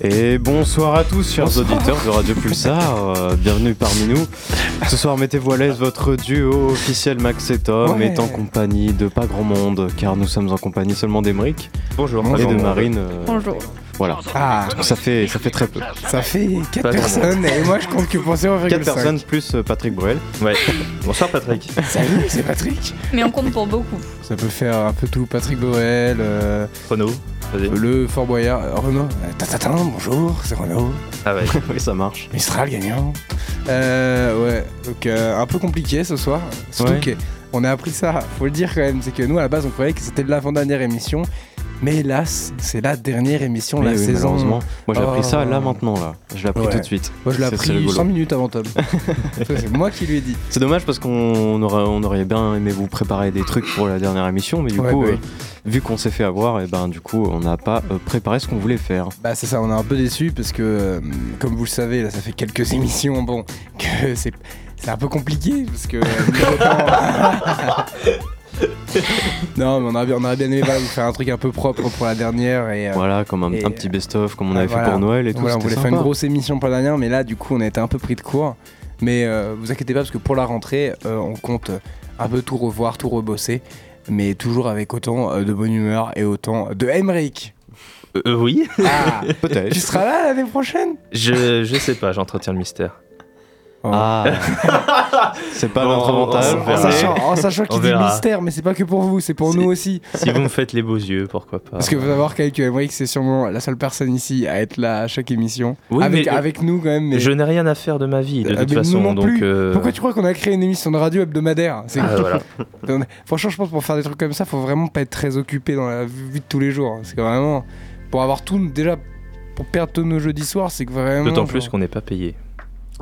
Et bonsoir à tous, chers auditeurs de Radio Pulsar. euh, bienvenue parmi nous. Ce soir, mettez-vous à l'aise, votre duo officiel Max et Tom Ouais. est en compagnie de pas grand monde, car nous sommes en compagnie seulement d'Emeric Bonjour. et de Marine. euh, Bonjour. voilà. Ah, Ça fait, ça fait très peu. ça fait 4 Pas grand personnes et moi je compte que pour 0,5. 4 personnes plus euh, Patrick Bruel. Ouais. Bonsoir Patrick. Salut, c'est Patrick. Mais on compte pour beaucoup. Ça peut faire un peu tout. Patrick Borel, euh, Renaud. Le Fort Boyard, euh, Renaud. Euh, Tatatin, bonjour, c'est Renaud. Ah ouais. oui, ça marche. Mistral gagnant. Euh, ouais, donc euh, un peu compliqué ce soir. Surtout Ouais. qu'on a appris ça, faut le dire quand même. C'est que nous à la base on croyait que c'était l'avant-dernière émission. Mais hélas, c'est la dernière émission de la oui, saison. malheureusement. Moi, j'ai appris ça là Oh. maintenant, là. Je l'ai appris Ouais. tout de suite. Moi je l'ai appris rigolo. 100 minutes avant Tom. C'est moi qui lui ai dit. C'est dommage parce qu'on aurait, on aurait bien aimé vous préparer des trucs pour la dernière émission, mais du Ouais, coup, bah euh, vu qu'on s'est fait avoir, et ben du coup, on n'a pas euh, préparé ce qu'on voulait faire. Bah c'est ça, on est un peu déçu parce que euh, comme vous le savez, là ça fait quelques émissions, bon, que c'est c'est un peu compliqué parce que euh, Non mais on aurait, bien- on aurait bien aimé voilà, vous faire un truc un peu propre pour la dernière et euh, Voilà, comme un, et, un petit best-of, comme on ah, avait voilà. fait pour Noël et tout. voilà, on voulait faire une grosse émission pour la dernière mais là du coup on a été un peu pris de court. Mais euh, vous inquiétez pas parce que pour la rentrée, euh, on compte un peu tout revoir, tout rebosser, mais toujours avec autant euh, de bonne humeur et autant de Emmerich. Euh, euh, oui. Ah, Peut-être. tu seras là l'année prochaine? Je, je sais pas, j'entretiens le mystère. Ah, c'est pas notre avantage. on En sachant, en sachant qu'il dit mystère, mais c'est pas que pour vous, c'est pour Si. nous aussi. Si vous me faites les beaux yeux, pourquoi pas. Parce que vous savoir qu'avec Emmerich, c'est sûrement la seule personne ici à être là à chaque émission. Oui, avec, mais- avec nous quand même. Mais... Je n'ai rien à faire de ma vie de Ah, toute façon, non donc. plus. euh, Pourquoi tu crois qu'on a créé une émission de radio hebdomadaire C'est- Ah, voilà. Franchement, je pense que pour faire des trucs comme ça, faut vraiment pas être très occupé dans la vie de tous les jours. Que vraiment, pour avoir tout, déjà, pour perdre tous nos jeudis soirs, c'est que vraiment. D'autant plus qu'on n'est pas payé.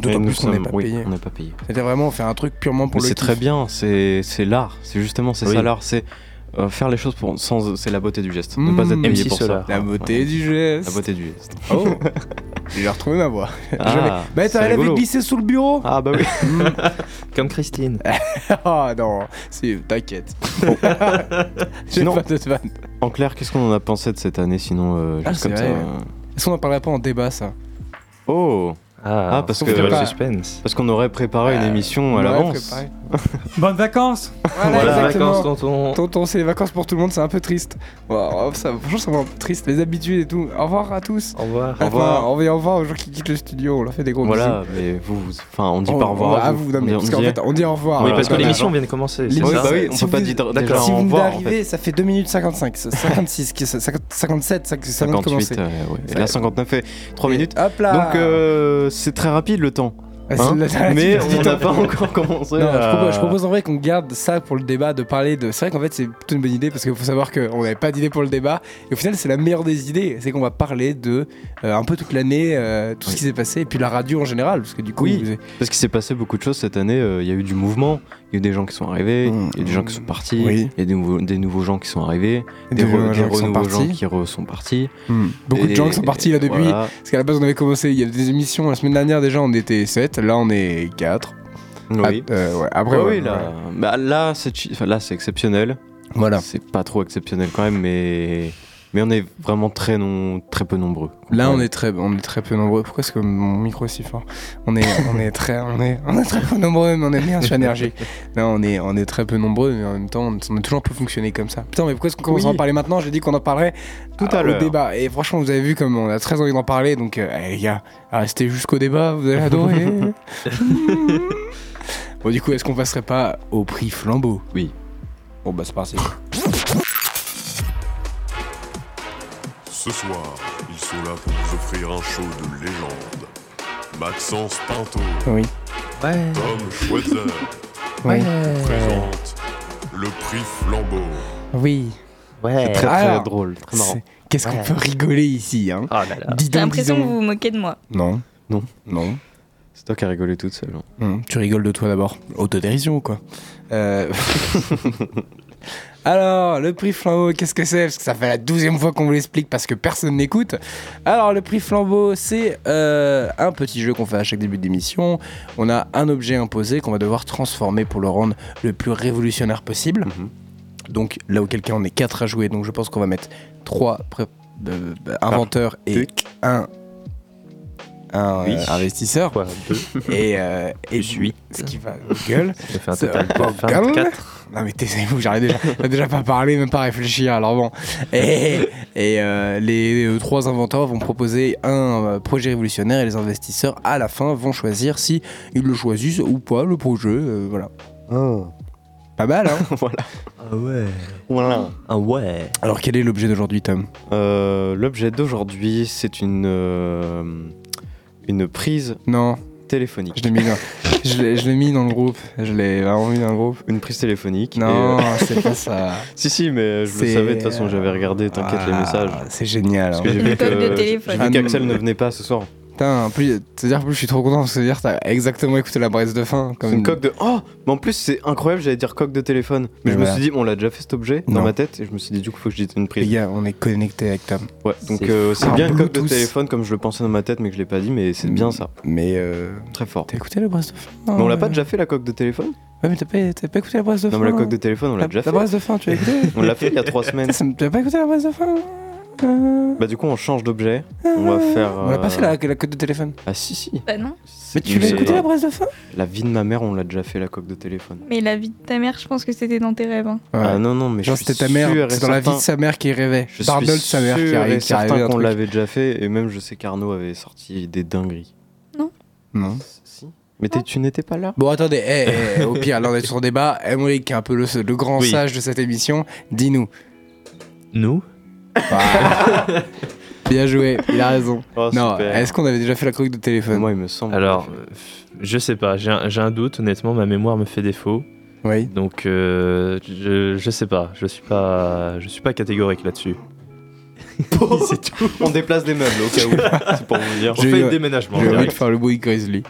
D'autant plus qu'on n'est pas oui, payé. on n'est pas payé. C'était vraiment faire un truc purement pour Mais le c'est très bien, c'est c'est l'art. C'est justement c'est Oui. ça l'art, c'est euh, faire les choses pour sans c'est la beauté du geste. Ne Mmh. pas être payé pour ça. La beauté Ouais. du geste. La beauté du geste. Oh J'ai retrouvé ma voix. Ah, Bah, t'as- elle avait glissé sous le bureau Ah bah oui. Comme Christine. Ah non, c'est t'inquiète. J'ai Sinon- pas de vanne. En clair, qu'est-ce qu'on en a pensé de cette année sinon euh, Ah, juste comme vrai, ça euh, Est-ce qu'on en parlerait pas en débat ça? Oh, Ah, Ah, parce que- faire le pas- suspense. parce qu'on aurait préparé une émission à l'avance. Bonnes vacances Voilà, Voilà, vacances, tonton. Tonton, c'est les vacances pour tout le monde, c'est un peu triste. Wow, ça, franchement, ça va un peu triste. Les habitudes et tout. Au revoir à tous. Au revoir. Au revoir. Enfin, on va au revoir aux gens qui quittent le studio. On leur fait des gros Voilà, mais vous, enfin, on dit bisous. pas au revoir à à vous. vous. non, mais On parce dit- qu'en fait, on dit au revoir. Oui, Voilà, parce que voilà. l'émission vient de commencer. Oui, bah oui, on Si peut vous pas dire d'accord. Si vous d'arriver, ça fait 2 minutes 55, 56, qui- 57, ça, vient de 58, commencer. euh, là 59 fait 3 minutes. Hop là Donc euh, c'est très rapide le temps. Ah, hein. mais tu- on n'a pas encore commencé. Non, je propose, je propose en vrai qu'on garde ça pour le débat, de parler de. C'est vrai qu'en fait, c'est plutôt une bonne idée parce qu'il faut savoir qu'on n'avait pas d'idée pour le débat. Et au final, c'est la meilleure des idées. C'est qu'on va parler de euh, un peu toute l'année, euh, tout ce qui s'est passé, et puis la radio en général. Parce que du coup, Oui. vous- Parce qu'il s'est passé beaucoup de choses cette année. euh, Il y a eu du mouvement, il y a eu des gens qui sont arrivés, Mmh. il y a des gens qui sont partis, Oui. il y a des nouveaux, des nouveaux gens qui sont arrivés, des, des re- gens des qui sont gens partis. qui re- sont partis. Hmm. Beaucoup de gens qui sont partis là depuis. voilà. Parce qu'à la base, on avait commencé, il y a des émissions. La semaine dernière, déjà, on était 7. Là, on est 4. Oui. ouais. Après, Ouais, ouais, oui, là, bah, là, c'est exceptionnel. Voilà. C'est pas trop exceptionnel quand même, mais mais on est vraiment très non très peu nombreux. Là, on est très, on est très peu nombreux. Pourquoi est-ce que mon micro est si fort? On est, on est très, on est, on est très peu nombreux, mais on est bien sur énergie. Non, on est, on est très peu nombreux, mais en même temps, on a toujours un peu fonctionné comme ça. Putain, mais pourquoi est-ce qu'on commence Oui. à en parler maintenant? J'ai dit qu'on en parlerait Tout à au l'heure. débat. Et franchement, vous avez vu comme on a très envie d'en parler, donc euh, allez, les gars, restez jusqu'au débat, vous allez adorer. bon, du coup, est-ce qu'on passerait pas au prix flambeau? Oui. Bon, bah c'est parti. Ce soir, ils sont là pour vous offrir un show de légende. Maxence Pinto, Oui. Ouais. Tom Schweitzer Oui. présente le prix Flambeau. Oui. Ouais. Très très Alors, drôle, très marrant. Qu'est-ce qu'on Ouais. peut rigoler ici, hein Oh là là. Dis J'ai l'impression que vous vous moquez de moi. Non. Non. Non. C'est toi qui as rigolé toute seule. hein. Hum, tu rigoles de toi d'abord. Autodérision, quoi? Euh... Alors, le prix flambeau, qu'est-ce que c'est? Parce que ça fait la douzième fois qu'on vous l'explique parce que personne n'écoute. Alors, le prix flambeau, c'est euh, un petit jeu qu'on fait à chaque début d'émission. On a un objet imposé qu'on va devoir transformer pour le rendre le plus révolutionnaire possible. Mhm. Donc, là où quelqu'un on est quatre à jouer, donc je pense qu'on va mettre trois euh, inventeurs et un un Oui. euh, investisseur. Quoi, Et, euh, et huit. Ce qui va. Gueule. Ça fait un total de pas, gueule. 24. Non mais taisez-vous, j'arrive déjà, déjà pas parler, même pas réfléchir. Alors bon, et, et, euh, les euh, trois inventeurs vont proposer un euh, projet révolutionnaire et les investisseurs à la fin vont choisir si ils le choisissent ou pas le projet. euh, voilà, pas mal. Hein voilà. Ah ouais. Voilà. Ah ouais. Alors quel est l'objet d'aujourd'hui, Tom? Euh, L'objet d'aujourd'hui, c'est une, euh, une prise Non, téléphonique. je l'ai mis, dans, je l'ai, je l'ai mis dans le groupe. Je l'ai vraiment mis dans le groupe. Une prise téléphonique. Non, euh, c'est pas ça. si, si, mais je le savais, de toute façon, j'avais regardé, t'inquiète, les Ah, messages. C'est génial. Parce hein. que j'ai vu j'ai Ah, qu'Axel ne venait pas ce soir. Putain, en plus, c'est-à-dire plus je suis trop content parce que c'est-à-dire t'as exactement écouté la braise de fin. Comme C'est une coque de. Oh Mais en plus, c'est incroyable, j'allais dire coque de téléphone. Mais Mais je me suis dit, on l'a déjà fait cet objet Non. dans ma tête, et je me suis dit, du coup, faut que je dise une Les prise. gars, on est connecté avec Tom. Ouais, donc C'est euh, c'est fou. bien En une coque de téléphone comme je le pensais dans ma tête, mais que je l'ai pas dit, mais c'est bien ça. Mais euh, Très fort. t'as écouté la braise de fin? Mais on l'a pas déjà fait la coque de téléphone? Ouais, mais t'as pas, t'as pas écouté la braise de fin? Non, mais la coque de téléphone, on l'a La- déjà La fait. braise de fin, tu as écouté? On l'a fait il y a trois semaines. T'as pas écouté la braise de fin? Euh, Bah, du coup, on change d'objet. On va faire. On l'a pas euh, fait la, la coque de téléphone. Ah, si, si. Bah non. Mais tu l'as écouté la braise de fin? La vie de ma mère, on l'a déjà fait la coque de téléphone. Mais la vie de ta mère, je pense que c'était dans tes rêves. hein. Ah non, non, mais je c'était ta mère, c'est dans la vie de sa mère qui rêvait. Je D'Arnold, suis sa mère, qui arrivait certain qu'on l'avait déjà fait, et même je sais qu'Arnaud avait sorti des dingueries. Non. Si. Mais tu n'étais pas là Bon, attendez, eh, eh, au pire, là on est sur débat. Emmerich, qui est un peu le, le grand Oui. sage de cette émission, dis-nous. Nous? Bien joué, il a raison. Oh, non, super. est-ce qu'on avait déjà fait la coque de téléphone Moi, il me semble. Alors, euh, je sais pas, j'ai un, j'ai un doute, honnêtement, ma mémoire me fait défaut. Oui. Donc, euh, je, je sais pas, je suis pas, je suis pas catégorique là-dessus. c'est tout. On déplace des meubles au cas où. c'est pour vous dire. On J'ai fait eu- le déménagement. J'ai envie de faire le bruit Grizzly.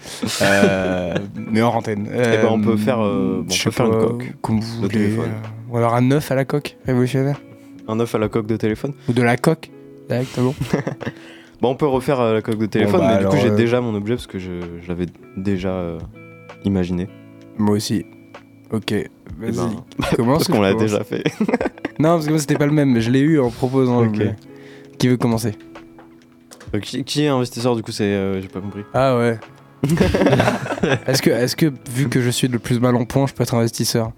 Euh, mais hors antenne. Eh ben, on peut faire, euh, bon, on je peut faire une coque Comme vous de voulez. téléphone. Ou alors un œuf à la coque révolutionnaire. Un œuf à la coque de téléphone. Ou de la coque, directement. Bon, on peut refaire euh, la coque de téléphone, bah, mais du coup, j'ai euh, déjà mon objet parce que je, je l'avais déjà euh, imaginé. Moi aussi. Ok, vas-y. ben, Commence Parce qu'on l'a déjà fait. Non, parce que moi c'était pas le même, mais je l'ai eu en proposant Ok. l'objet. Qui veut commencer? Qui, qui est investisseur du coup C'est. euh, j'ai pas compris. Ah ouais. est-ce que, est que, vu que je suis le plus mal en point, je peux être investisseur?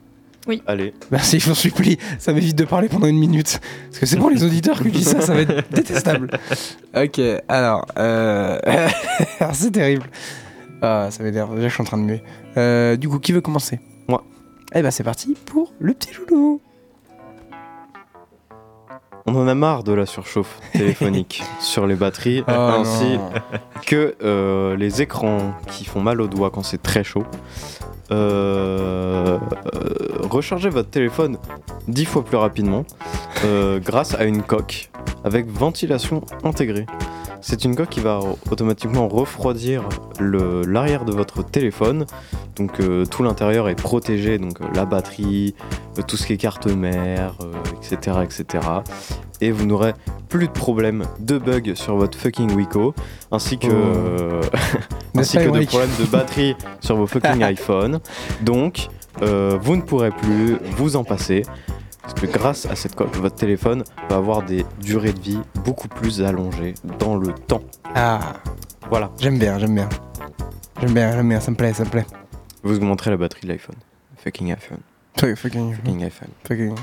Allez. Merci, je m'en supplie. Ça m'évite de parler pendant une minute. Parce que c'est pour les auditeurs que je dis ça, ça va être détestable. Ok, alors. Euh... c'est terrible. Ah, ça m'énerve. Déjà, je suis en train de muer. Euh, du coup, qui veut commencer? Moi. Eh ben, c'est parti pour le petit loulou. On en a marre de la surchauffe téléphonique sur les batteries, Oh ainsi non. que euh, les écrans qui font mal aux doigts quand c'est très chaud. Euh, rechargez votre téléphone 10 fois plus rapidement euh, grâce à une coque avec ventilation intégrée. C'est une coque qui va automatiquement refroidir l'arrière de votre téléphone. Donc euh, tout l'intérieur est protégé, donc euh, la batterie, euh, tout ce qui est carte mère, etc., etc. Et vous n'aurez plus de problèmes de bugs sur votre fucking Wiko, ainsi que, Oh. ainsi que de problèmes de batterie sur vos fucking iPhone. Donc, vous ne pourrez plus vous en passer. Parce que grâce à cette coque, votre téléphone va avoir des durées de vie beaucoup plus allongées dans le temps. Ah, Voilà. j'aime bien, j'aime bien. J'aime bien, j'aime bien, ça me plaît, ça me plaît. Je vais vous montrer la batterie de l'iPhone. Fucking iPhone. Fuck- Fucking, Fucking iPhone. fucking,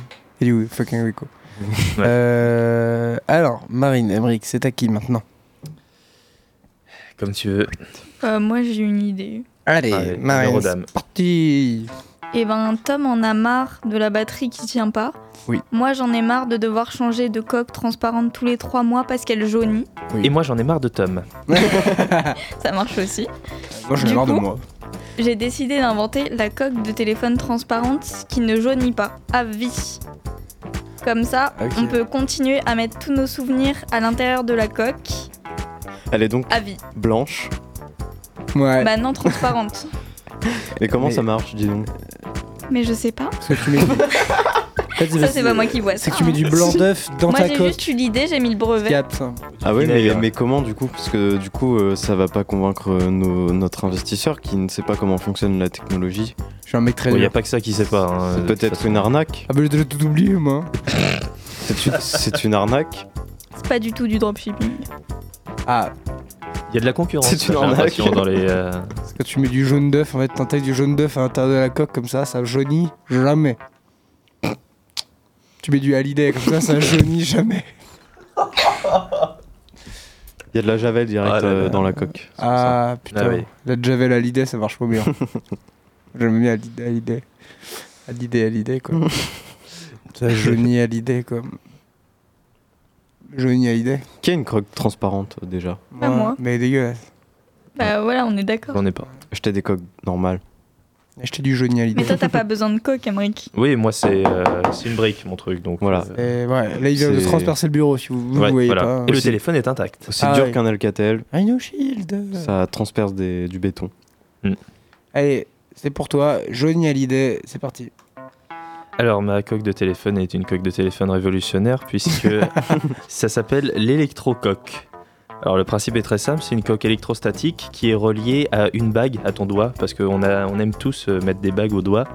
il est où, fucking Rico? Euh, alors, Marine, Emmerich, c'est à qui maintenant? Comme tu veux. Euh, moi, j'ai une idée. Allez, Allez, Marine, c'est dames. Parti. Eh ben, Tom en a marre de la batterie qui tient pas. Oui. Moi, j'en ai marre de devoir changer de coque transparente tous les trois mois parce qu'elle jaunit. Et moi, j'en ai marre de Tom. Ça marche aussi. Moi, j'en ai marre de moi. J'ai décidé d'inventer la coque de téléphone transparente qui ne jaunit pas, à vie. Comme ça, on peut continuer à mettre tous nos souvenirs à l'intérieur de la coque, Elle est donc à vie. blanche. Ouais. Maintenant transparente. Mais comment Mais- ça marche, dis donc? Mais je sais pas. Parce que tu mets. En fait, Ça, c'est pas moi qui vois C'est que tu mets du blanc d'œuf dans Moi, ta j'ai coque. juste eu l'idée, j'ai mis le brevet. Quatre. Ah ouais, mais, mais comment du coup Parce que du coup, euh, ça va pas convaincre euh, nos- notre investisseur qui ne sait pas comment fonctionne la technologie. Je suis un mec très Il n'y a pas que ça qui sait pas. hein, C'est peut-être une arnaque. Ah bah j'ai déjà tout oublié moi. C'est une, c'est une arnaque. C'est pas du tout du dropshipping. Ah. Il y a de la concurrence. C'est une arnaque. dans les. euh, Parce que tu mets du jaune d'œuf, en fait, t'intègres du jaune d'œuf à l'intérieur de la coque comme ça, ça jaunit jamais. Tu mets du hallyday comme ça, ça jaunit jamais. Il y a de la javel direct Ah là euh, dans la coque. Ah putain, Ah oui. la javel hallyday ça marche pas bien. J'aime bien hallyday, hallyday. Hallyday, hallyday quoi. ça jaunit hallyday quoi. Jaunit hallyday. Qui a une croque transparente euh, déjà? Pas moi. Mais dégueulasse. Bah voilà, on est d'accord. J'en ai pas. Acheter des coques normales. Acheter du jauni hallyday. Mais toi, t'as pas besoin de coque, Emmerich. Oui, moi, c'est euh, c'est une brique, mon truc. Donc, Voilà. euh, Et ouais, là il vient de C'est- transpercer le bureau si vous, vous ouais, voyez voilà. pas. Et le Aussi. téléphone est intact. Aussi Ah dur ouais. qu'un Alcatel, Rhino Shield. ça transperce des- du béton. Allez, c'est pour toi, Johnny Hallyday, c'est parti. Alors, ma coque de téléphone est une coque de téléphone révolutionnaire puisque ça s'appelle l'électrocoque. Alors, le principe est très simple c'est une coque électrostatique qui est reliée à une bague à ton doigt parce qu'on on aime tous euh, mettre des bagues au doigt.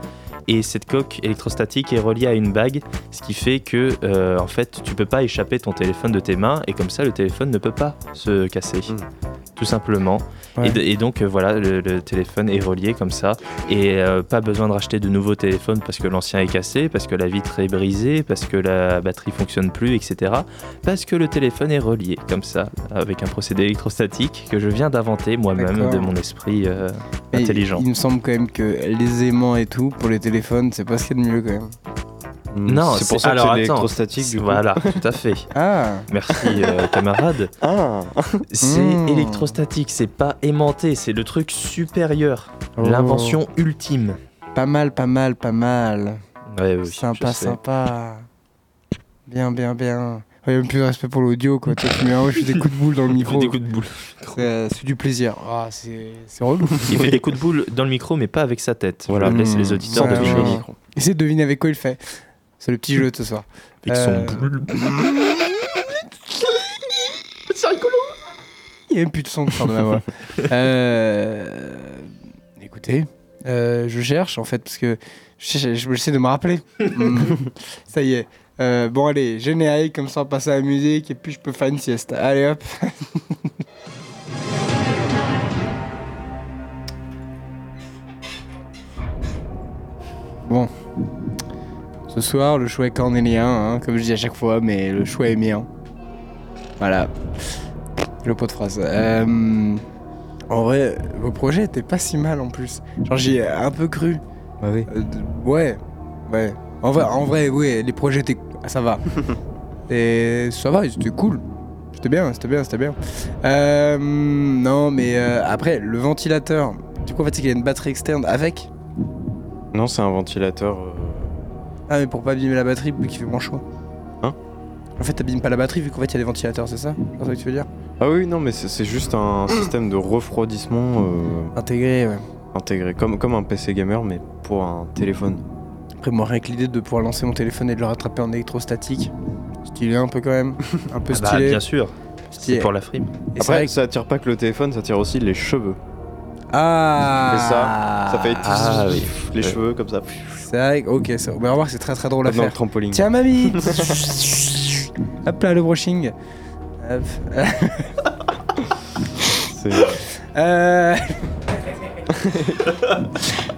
Et cette coque électrostatique est reliée à une bague, ce qui fait que euh, en fait tu peux pas échapper ton téléphone de tes mains et comme ça le téléphone ne peut pas se casser, Mm. Tout simplement. Ouais. Et, donc euh, voilà, le, le téléphone est relié comme ça et euh, pas besoin de racheter de nouveaux téléphones parce que l'ancien est cassé, parce que la vitre est brisée, parce que la batterie fonctionne plus, etc. Parce que le téléphone est relié comme ça avec un procédé électrostatique que je viens d'inventer moi-même de mon esprit euh, intelligent. Il me semble quand même que les aimants et tout, pour les téléphones, c'est pas ce qu'il y a de mieux quand même. Mm, Non, c'est pour ça que alors, c'est attends. l'électrostatique du coup. Voilà, tout à fait. Ah Merci euh, camarade. Ah C'est Mm. électrostatique, c'est pas aimanté, c'est le truc supérieur, Oh. l'invention ultime. Pas mal, pas mal, pas mal. Ouais, oui, sympa, sympa. Bien, bien, bien. Il y a même plus de respect pour l'audio quoi. Toi, tu mets un je fais des coups de boule dans le micro. Des coups de boule. C'est euh, c'est du plaisir. Ah, c'est c'est relou. Il fait des coups de boule dans le micro, mais pas avec sa tête. Voilà, Voilà. laisse Mm. les auditeurs Ouais, deviner. ouais. Essaye de deviner avec quoi il fait. C'est le petit jeu de ce soir. Avec son Euh. Il n'y a même plus de son qui sort de ma voix. Euh, Écoutez, euh, je cherche en fait parce que je- je- je- j'essaie de me rappeler. Ça y est. Euh, bon allez, générique comme ça on passe à la musique et puis je peux faire une sieste. Allez hop. bon. Ce soir, le choix est cornélien, hein, comme je dis à chaque fois, mais le choix est mien. Voilà. Le pot de phrase. Euh, en vrai, vos projets étaient pas si mal en plus. Genre, j'y ai un peu cru. Bah oui. Euh, ouais, ouais. En vrai, en vrai, oui, les projets étaient. ah, ça va. Et ça va, c'était cool. C'était bien, c'était bien, c'était bien. Euh, non, mais euh, après, le ventilateur. Du coup, en fait, c'est qu'il y a une batterie externe avec. Non, c'est un ventilateur. Ah, mais pour pas abîmer la batterie, vu qu'il fait moins chaud. Hein En fait, t'abîmes pas la batterie vu qu'en fait, il y a des ventilateurs, c'est ça? C'est ça que tu veux dire? Ah oui, non, mais c'est c'est juste un système de refroidissement euh, Intégré, ouais. intégré, comme, comme un PC gamer, mais pour un téléphone. Après, moi, rien que l'idée de pouvoir lancer mon téléphone et de le rattraper en électrostatique. Stylé un peu quand même. Un peu Ah bah, stylé. bien sûr, c'est stylé. pour la frime. Et c'est Après, vrai que- ça attire pas que le téléphone, ça attire aussi les cheveux. Ah C'est ça, Ça fait Ah oui. les cheveux comme ça. C'est vrai que- ok, ça... mais remarque, c'est très très drôle à le faire. trampoline. Tiens, mamie Hop là, le brushing. Hop. C'est- Euh...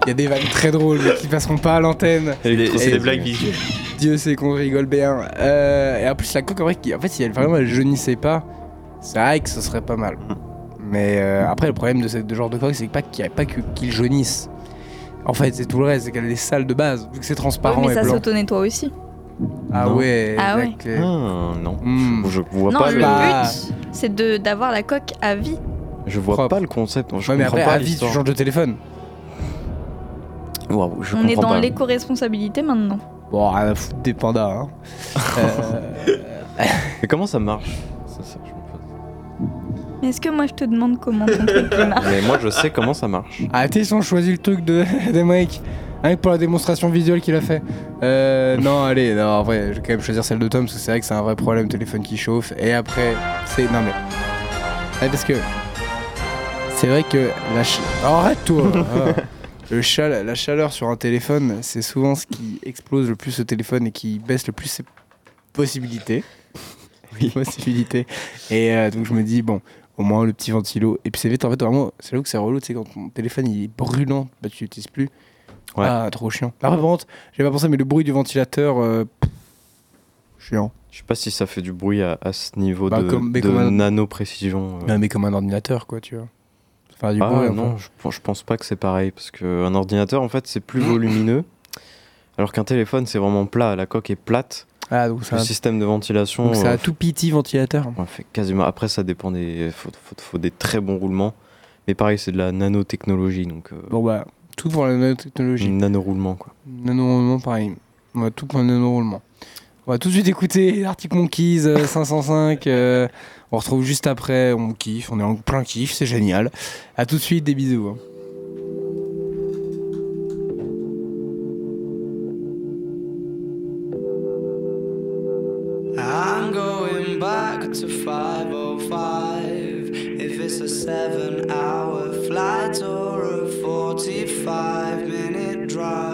Il y a des vannes très drôles mais qui passeront pas à l'antenne. C'est des, blagues visuelles. Dieu sait qu'on rigole bien. Euh, et en plus, la coque, en vrai, qui- en fait, si elle vraiment elle jaunissait pas, c'est vrai que ce serait pas mal. Mais euh, après, le problème de ce de genre de coque, c'est pas qu'il y a pas qu'il jaunisse. En fait, c'est tout le reste, c'est qu'elle est sale de base, vu que c'est Oui, transparent mais et ça s'auto-nettoie aussi. Ah Non. ouais. Ah ouais. Ah, non. Hmm. Je vois non, pas le le... But, c'est de d'avoir la coque à vie. Je vois Propre. pas le concept. Je Ouais, mais après, pas à vie, tu changes de téléphone. Waouh, je On est dans l'éco-responsabilité maintenant. Bon, rien à foutre des pandas. Hein. Euh, Mais comment ça marche? Pose. Est-ce que moi je te demande comment ton truc il marche Mais moi, je sais comment ça marche. Arrêtez, ils ont choisi le truc de d'Emeric. Rien que pour la démonstration visuelle qu'il a fait. Euh, non, allez, non, en vrai, je vais quand même choisir celle de Tom parce que c'est vrai que c'est un vrai problème, téléphone qui chauffe. Et après, c'est. Non, mais. Parce que. C'est vrai que la. ch- Oh, Arrête-toi Ah. Le La chaleur sur un téléphone, c'est souvent ce qui explose le plus le téléphone et qui baisse le plus ses possibilités. Oui. possibilité. Et euh, donc je me dis, bon, au moins le petit ventilo. Et puis c'est vite, en fait, vraiment, c'est là où c'est relou, tu sais, quand ton téléphone il est brûlant, bah tu l'utilises plus. Ouais. Ah, trop chiant. Après, par contre, j'ai pas pensé, mais le bruit du ventilateur, euh, pff, chiant. Je sais pas si ça fait du bruit à, à ce niveau Bah, de, comme- de un- nano-précision. euh. Ouais, mais comme un ordinateur, quoi, tu vois. Enfin, du Ah bruit, enfin. non, je, je pense pas que c'est pareil, parce qu'un ordinateur, en fait, c'est plus volumineux, alors qu'un téléphone, c'est vraiment plat, la coque est plate, Ah, donc le système de ventilation... donc c'est euh, un tout petit ventilateur. Ouais, fait quasiment. Après, ça dépend des. Faut, faut, faut des très bons roulements. Mais pareil, c'est de la nanotechnologie, donc euh, Bon, bah, tout pour la nanotechnologie. nano-roulement, quoi. Nano-roulement, pareil. On va tout pour le nano-roulement. On va tout de suite écouter l'article Monkeys euh, 505. euh, on retrouve juste après. On kiffe, on est en plein kiff, c'est génial. À tout de suite, des bisous. hein. Seven hour flight or a 45 minute drive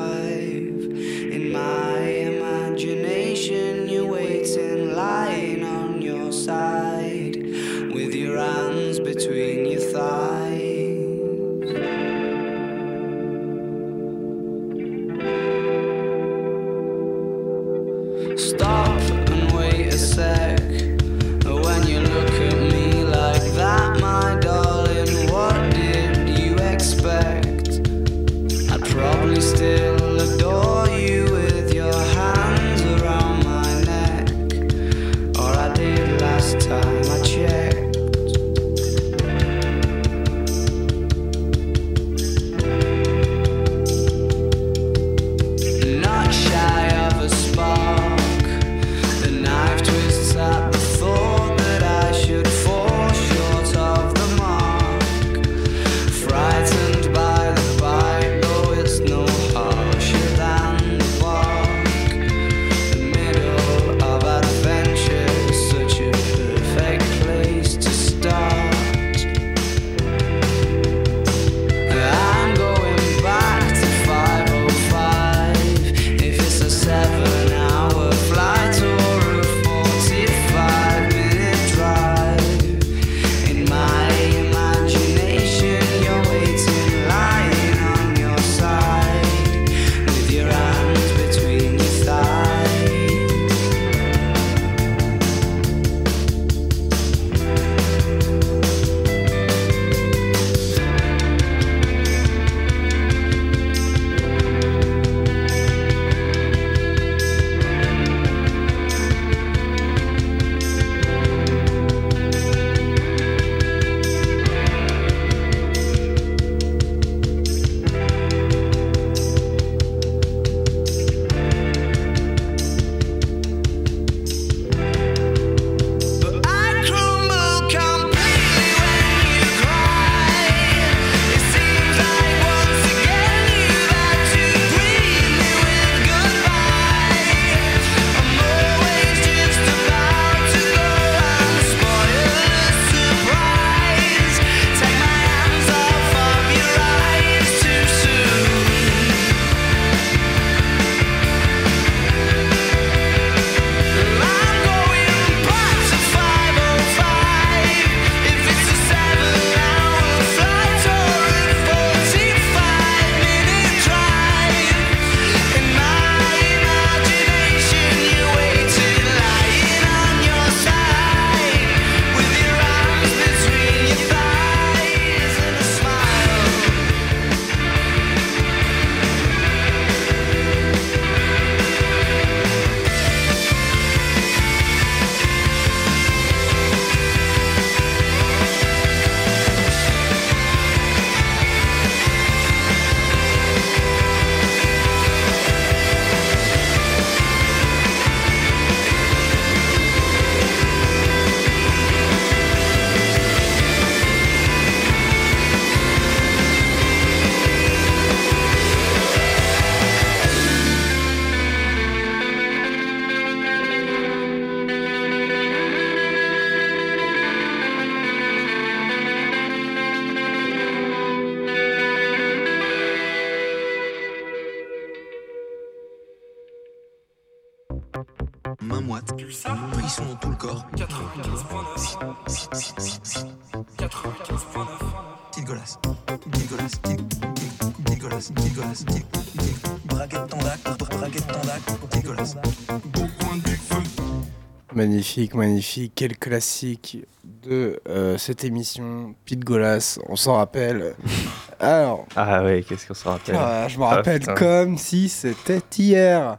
Magnifique, magnifique. Quel classique de euh, cette émission. Pete Golas, on s'en rappelle. Alors, Ah ouais, qu'est-ce qu'on se rappelle? Ah, je me Ah, rappelle comme si c'était hier.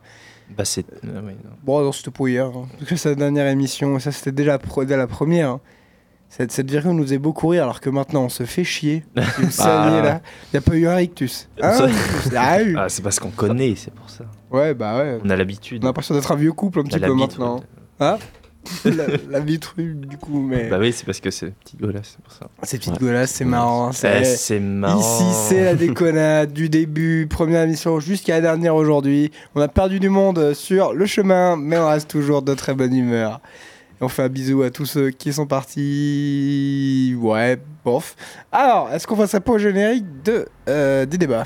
Bah c'est... euh, oui, non. Bon, non, c'était pas hier. hein. Parce que c'est la dernière émission. Ça, c'était déjà la, pro- dès la première. hein. Cette, cette virgule nous faisait beaucoup rire, alors que maintenant, on se fait chier. Vous saviez, là. Il n'y a pas eu un rictus. Eu. Ah, c'est parce qu'on connaît, c'est pour ça. Ouais, bah ouais. On a l'habitude. On a l'impression d'être un vieux couple un petit peu maintenant. Ah la, la vie truc, du coup, mais. Bah oui, c'est parce que c'est petit golas, c'est pour ça. Ces petites Ouais. c'est marrant. Eh, c'est- c'est marrant. Ici, c'est la déconnade du début, première émission jusqu'à la dernière aujourd'hui. On a perdu du monde sur le chemin, mais on reste toujours de très bonne humeur. Et on fait un bisou à tous ceux qui sont partis. Ouais, bof. Alors, est-ce qu'on passerait pas au générique de, euh, des débats?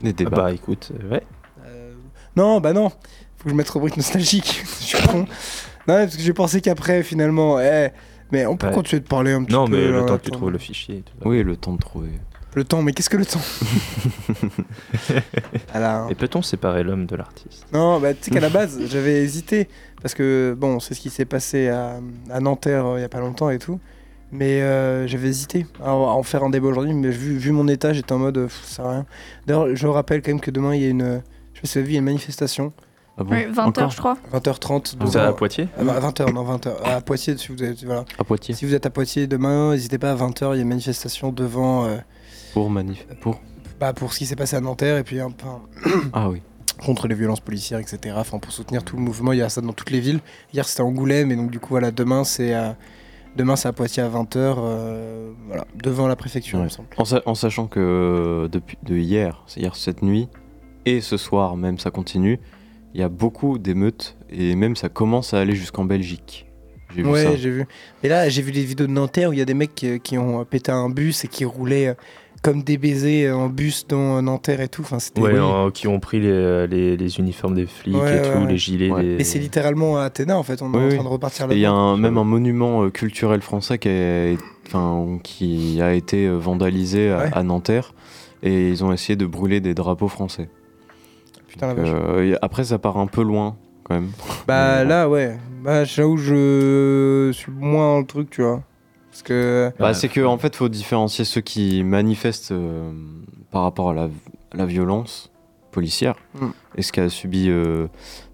Des Ah débats. bah écoute, euh, ouais. Euh, Non, bah non. Faut que je mette rubrique nostalgique. je suis con. Non, parce que j'ai pensé qu'après, finalement, eh, mais on peut Ouais. continuer de parler un petit Non, peu. mais là, le temps que tu trouves le fichier. et tout ça. Oui, le temps de trouver. Le temps, mais qu'est-ce que le temps? Alors, Et peut-on séparer l'homme de l'artiste? Non, bah, tu sais qu'à la base, j'avais hésité. Parce que, bon, c'est ce qui s'est passé à, à Nanterre euh, il y a pas longtemps et tout. Mais euh, j'avais hésité à, à en faire un débat aujourd'hui. Mais vu, vu mon état, j'étais en mode, euh, ça sert à rien. D'ailleurs, je rappelle quand même que demain, il y a une. Je sais pas si vous avez vu, il y a une manifestation. Ah bon Oui, 20h, Encore je crois. 20h30. Ah, Vous à devant- Poitiers à 20h, non, 20h. À Poitiers, si vous êtes, voilà. À Poitiers. si vous êtes à Poitiers demain, n'hésitez pas à 20h, il y a une manifestation devant. euh, Pour manif. Pour. bah, pour ce qui s'est passé à Nanterre et puis un peu Ah oui. contre les violences policières, etc. Enfin, pour soutenir tout le mouvement, il y a ça dans toutes les villes. Hier, c'était Angoulême, et donc du coup, voilà, demain, c'est à, demain, c'est à Poitiers à 20h, voilà, devant la préfecture, il me semble. En, sa- en sachant que euh, depuis de hier, c'est-à-dire cette nuit, et ce soir même, ça continue, il y a beaucoup d'émeutes, et même ça commence à aller jusqu'en Belgique. J'ai vu ça. Ouais, j'ai vu. Et là, j'ai vu des vidéos de Nanterre où il y a des mecs qui, qui ont pété un bus et qui roulaient euh, comme des baisers euh, en bus dans Nanterre et tout. Enfin, c'était. Ouais, qui ont pris les, les, les uniformes des flics Ouais, et ouais, tout, ouais. les gilets. Ouais. des- Mais c'est littéralement à Athéna, en fait. On est Oui, en train de repartir Et il y a là-bas. un- même un monument euh, culturel français qui a, enfin, qui a été euh, vandalisé à, Ouais. à Nanterre, et ils ont essayé de brûler des drapeaux français. Putain, la Donc, vache. euh, après, ça part un peu loin, quand même. Bah là, ouais. Bah, là où je suis moins dans le truc, tu vois. Parce que. Bah, c'est que en fait, faut différencier ceux qui manifestent euh, par rapport à la, la violence policière Mm. et ce qu'a subi euh,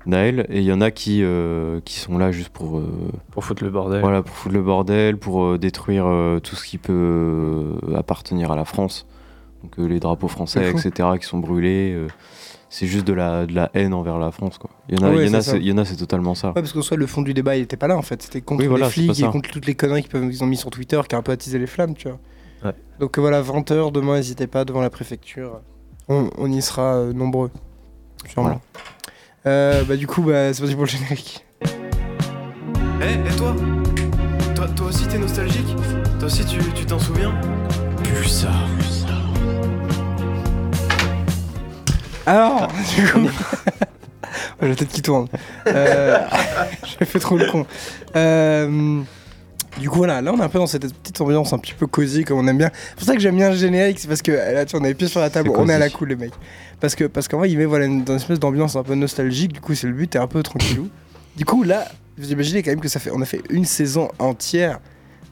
Naël. Et il y en a qui, euh, qui sont là juste pour, euh, Pour foutre le bordel. voilà, pour foutre le bordel, pour euh, détruire euh, tout ce qui peut euh, appartenir à la France. Donc euh, les drapeaux français, etc., qui sont brûlés. C'est juste de la, de la haine envers la France. Quoi. Il y en a, Ouais, il y en a, c'est ça. totalement ça. Ouais, parce qu'en soit le fond du débat, il était pas là en fait. C'était contre Oui, voilà, les flics et ça. contre toutes les conneries qu'ils ont mis sur Twitter qui a un peu attisé les flammes, tu vois. Ouais. Donc euh, voilà, 20h, demain, n'hésitez pas devant la préfecture. On, on y sera euh, nombreux. Sûrement. Euh, bah, du coup, bah, c'est parti pour le générique. Eh, et toi toi Toi aussi t'es nostalgique Toi aussi tu tu t'en souviens? Pulsar. Alors, du coup. Ouais, la tête qui tourne. Euh, J'ai fait trop le con. Euh, du coup, voilà, là, on est un peu dans cette petite ambiance un petit peu cosy, comme on aime bien. C'est pour ça que j'aime bien le générique, c'est parce que là, tu on a les pieds sur la table, on est à la cool, les mecs. Parce que parce qu'en vrai, il met voilà, une, dans une espèce d'ambiance un peu nostalgique, du coup, c'est le but, t'es un peu tranquillou. du coup, là, vous imaginez quand même que ça fait, on a fait une saison entière